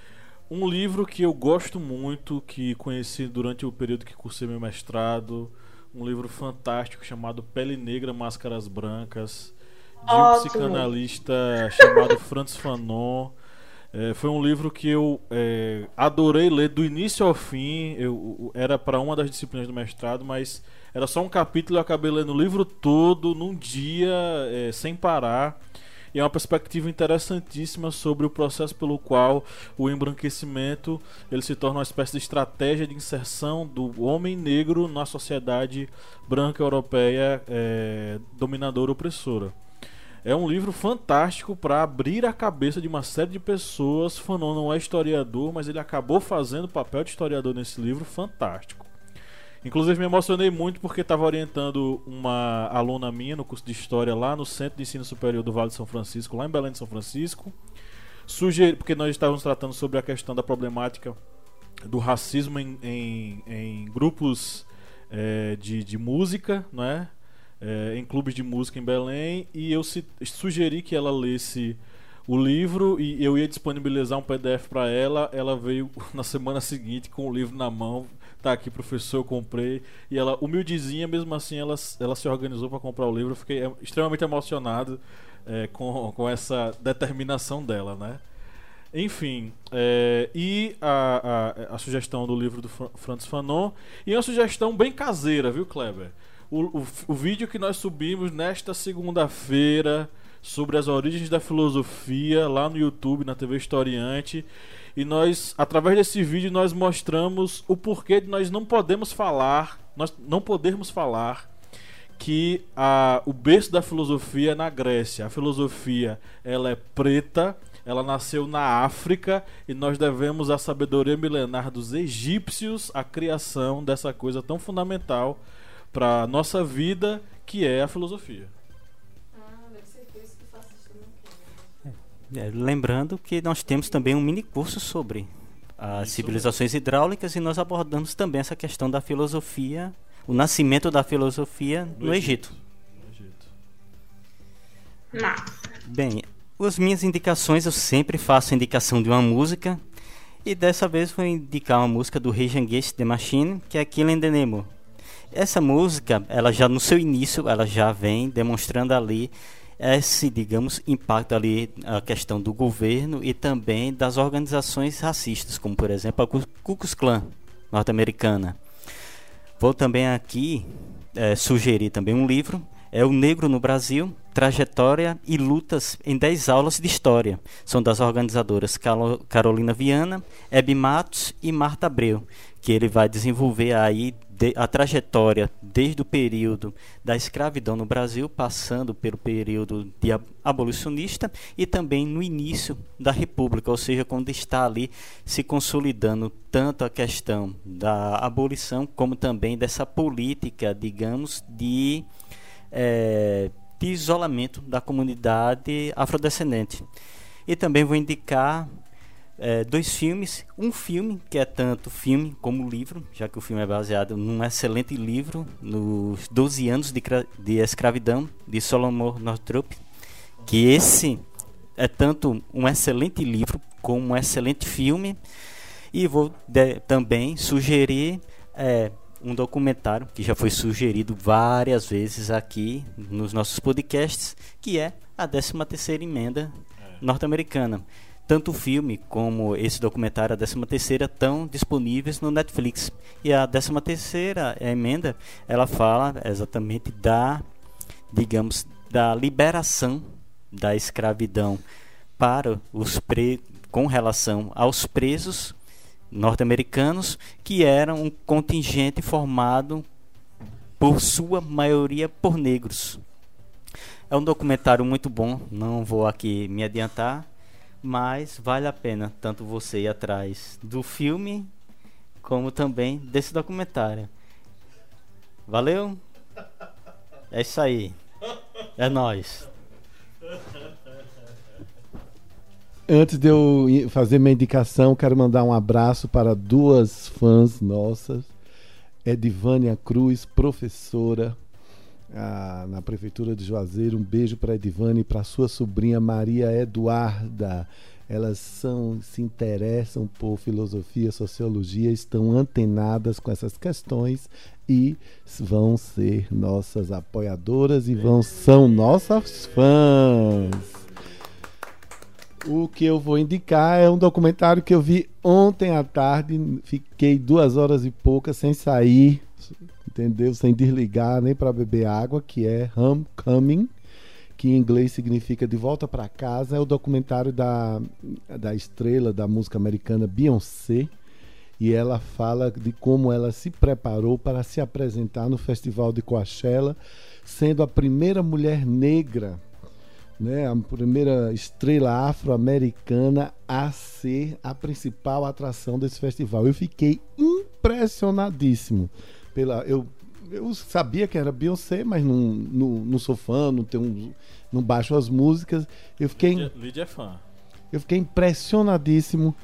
Um livro que eu gosto muito, que conheci durante o período que cursei meu mestrado, um livro fantástico chamado Pele Negra, Máscaras Brancas, de um Ótimo. psicanalista chamado Franz Fanon. É, foi um livro que eu é, adorei ler do início ao fim. Eu, eu- era para uma das disciplinas do mestrado, mas era só um capítulo e eu acabei lendo o livro todo num dia, é, sem parar. E é uma perspectiva interessantíssima sobre o processo pelo qual o embranquecimento ele se torna uma espécie de estratégia de inserção do homem negro na sociedade branca europeia é, dominadora opressora. É um livro fantástico para abrir a cabeça de uma série de pessoas. Fanon não é historiador, mas ele acabou fazendo o papel de historiador nesse livro fantástico. Inclusive me emocionei muito porque estava orientando uma aluna minha no curso de História lá no Centro de Ensino Superior do Vale de São Francisco, lá em Belém de São Francisco. Sugeri, porque nós estávamos tratando sobre a questão da problemática do racismo em, em- em grupos eh, de, de música, não é? Eh, em clubes de música em Belém, e eu se- sugeri que ela lesse o livro e eu ia disponibilizar um PDF para ela. Ela veio na semana seguinte com o livro na mão. Tá aqui, professor, eu comprei. E ela, humildezinha, mesmo assim, ela, ela se organizou para comprar o livro. Eu fiquei eh, extremamente emocionado eh, com, com essa determinação dela, né? Enfim, é, e a, a, a sugestão do livro do Fran- Franz Fanon e uma sugestão bem caseira, viu, Kleber? O, o, o vídeo que nós subimos nesta segunda-feira sobre as origens da filosofia lá no YouTube, na TV Historiante. E nós, através desse vídeo, nós mostramos o porquê de nós não podemos falar, nós não podermos falar que a, o berço da filosofia é na Grécia. A filosofia ela é preta, ela nasceu na África e nós devemos à sabedoria milenar dos egípcios a criação dessa coisa tão fundamental para nossa vida que é a filosofia. É, lembrando que nós temos também um mini curso sobre as Isso civilizações hidráulicas e nós abordamos também essa questão da filosofia, o nascimento da filosofia no, Egito. No Egito. Bem, as minhas indicações eu sempre faço a indicação de uma música e dessa vez vou indicar uma música do Rage Against the Machine, que é Killing the Nemo. Essa música, ela já no seu início, ela já vem demonstrando ali esse, digamos, impacto ali a questão do governo e também das organizações racistas, como por exemplo a Ku Klux Klan norte-americana. Vou também aqui eh, sugerir também um livro, é O Negro no Brasil, Trajetória e Lutas em 10 aulas de História. São das organizadoras Carolina Viana, Hebe Matos e Marta Abreu, que ele vai desenvolver aí de- a trajetória desde o período da escravidão no Brasil, passando pelo período de ab- abolicionista e também no início da República, ou seja, quando está ali se consolidando tanto a questão da abolição como também dessa política, digamos, de, eh, de isolamento da comunidade afrodescendente. E também vou indicar eh, dois filmes. Um filme que é tanto filme como livro, já que o filme é baseado num excelente livro, nos 12 anos de, de escravidão, de Solomon Northrop. Que esse é tanto um excelente livro como um excelente filme. E vou de- também sugerir eh, um documentário que já foi sugerido várias vezes aqui nos nossos podcasts, que é a 13ª emenda norte-americana. Tanto o filme como esse documentário, a 13 terceira, estão disponíveis no Netflix. E a 13 terceira emenda, ela fala exatamente da, digamos, da liberação da escravidão para os pre... com relação aos presos norte-americanos, que eram um contingente formado por sua maioria por negros. É um documentário muito bom, não vou aqui me adiantar, mas vale a pena tanto você ir atrás do filme como também desse documentário. Valeu? É isso aí. É nós. Antes de eu fazer minha indicação, quero mandar um abraço para duas fãs nossas. Edivânia Cruz, professora ah, na Prefeitura de Juazeiro. Um beijo para Edivane e para sua sobrinha Maria Eduarda. Elas são, se interessam por filosofia, sociologia, estão antenadas com essas questões e vão ser nossas apoiadoras e vão são nossas fãs. O que eu vou indicar é um documentário que eu vi ontem à tarde. Fiquei duas horas e poucas sem sair entendeu? Sem desligar nem para beber água, que é Homecoming, que em inglês significa De Volta para Casa. É o documentário da, da estrela da música americana Beyoncé. E ela fala de como ela se preparou para se apresentar no Festival de Coachella, sendo a primeira mulher negra né, a primeira estrela afro-americana a ser a principal atração desse festival. Eu fiquei impressionadíssimo pela. Eu, eu sabia que era Beyoncé, mas não, não, não sou fã, não, tenho, não baixo as músicas. Eu fiquei. Lídia, Lídia é fã. Eu fiquei impressionadíssimo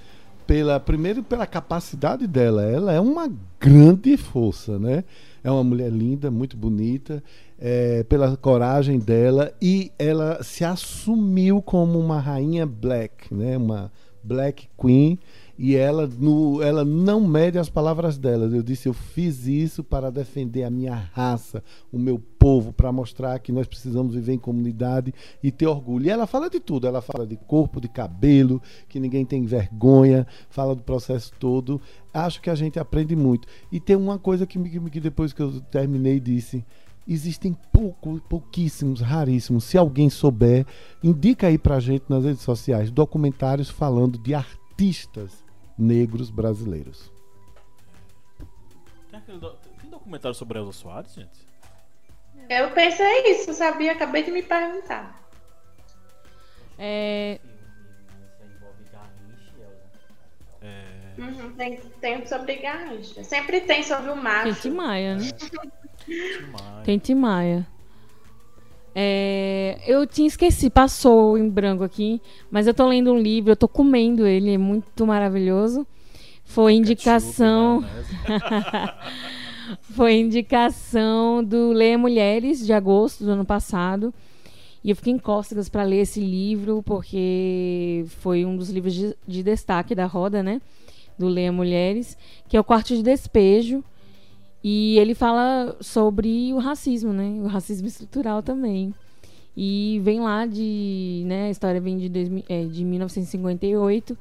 pela primeiro pela capacidade dela. Ela é uma grande força, né? É uma mulher linda, muito bonita, é, pela coragem dela e ela se assumiu como uma rainha black, né? Uma black queen e ela, no, ela não mede as palavras dela. Eu disse: eu fiz isso para defender a minha raça, o meu povo, para mostrar que nós precisamos viver em comunidade e ter orgulho. E ela fala de tudo: ela fala de corpo, de cabelo, que ninguém tem vergonha, fala do processo todo. Acho que a gente aprende muito. E tem uma coisa que, que depois que eu terminei disse existem pouco, pouquíssimos, raríssimos. Se alguém souber, indica aí pra gente nas redes sociais documentários falando de artistas negros brasileiros. Tem, aquele do... Tem documentário sobre Elza Soares, gente? Eu pensei isso, sabia? Acabei de me perguntar. É... É... Uhum, tem, tem sobre Garrincha. Sempre tem sobre o macho. Tem Maia, né? tem Maia. É, eu tinha esquecido, passou em branco aqui, mas eu tô lendo um livro, eu tô comendo ele, é muito maravilhoso. Foi indicação. Foi indicação do Leia Mulheres de agosto do ano passado. E eu fiquei em cócegas para ler esse livro, porque foi um dos livros de, de, destaque da roda, né? Do Leia Mulheres, que é o Quarto de Despejo. E ele fala sobre o racismo, né? O racismo estrutural também. E vem lá de. Né, a história vem de, dois, é, de 1958.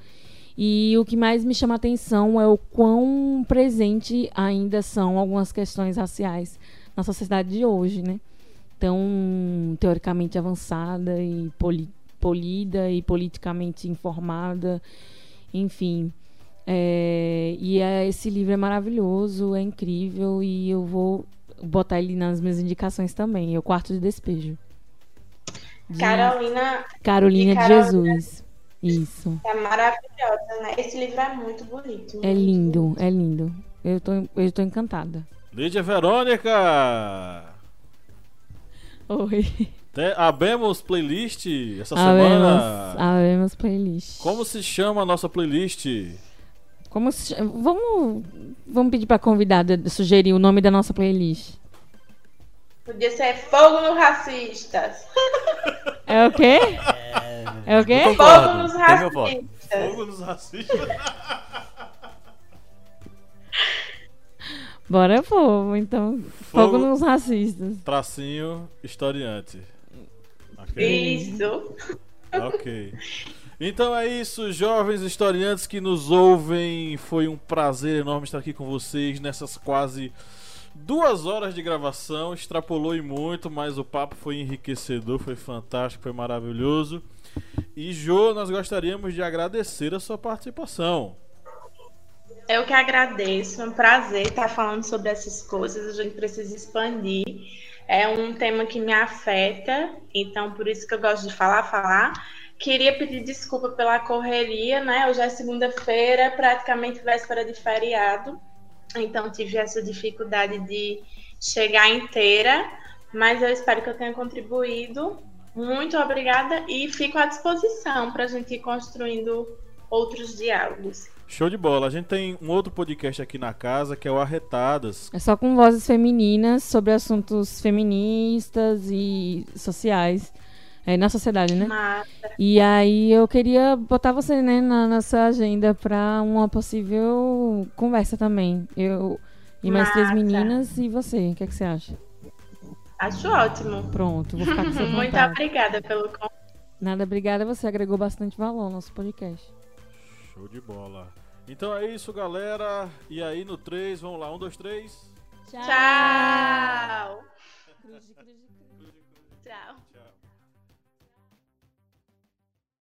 E o que mais me chama a atenção é o quão presente ainda são algumas questões raciais na sociedade de hoje, né? Tão teoricamente avançada e poli polida e politicamente informada, enfim. É, e é, esse livro é maravilhoso, é incrível e eu vou botar ele nas minhas indicações também. É o Quarto de Despejo. De Carolina. Carolina de Jesus. Isso. É maravilhosa, né? Esse livro é muito bonito. É lindo, é lindo. Eu tô, eu tô encantada. Lídia Verônica! Oi. Tem, abemos playlist essa abemos, semana. Abemos playlist. Como se chama a nossa playlist? Como se, vamos, vamos pedir para a convidada sugerir o nome da nossa playlist. Podia ser Fogo nos Racistas. É o quê? É, é o quê? Fogo nos Racistas. Fogo nos Racistas. Bora fogo, então. Fogo, Fogo nos racistas. Tracinho historiante. Okay. Isso. Ok. Então é isso, jovens historiantes que nos ouvem. Foi um prazer enorme estar aqui com vocês nessas quase duas horas de gravação. Extrapolou e muito, mas o papo foi enriquecedor, foi fantástico, foi maravilhoso. E Jô, nós gostaríamos de agradecer a sua participação. Eu que agradeço, é um prazer estar falando sobre essas coisas. A gente precisa expandir. É um tema que me afeta, então por isso que eu gosto de falar, falar. Queria pedir desculpa pela correria, né? Hoje é segunda-feira, praticamente véspera de feriado, então tive essa dificuldade de chegar inteira, mas eu espero que eu tenha contribuído. Muito obrigada e fico à disposição para a gente ir construindo outros diálogos. Show de bola. A gente tem um outro podcast aqui na casa que é o Arretadas. É só com vozes femininas sobre assuntos feministas e sociais. É, na sociedade, né? Massa. E aí eu queria botar você né, na nossa agenda para uma possível conversa também. Eu e mais três meninas e você. O que, é que você acha? Acho ótimo. Pronto, vou ficar com seu Muito obrigada pelo convite. Nada, obrigada. Você agregou bastante valor ao nosso podcast. Show de bola. Então é isso, galera. E aí no 3, vamos lá. 1, 2, 3. Tchau. Tchau. Tchau.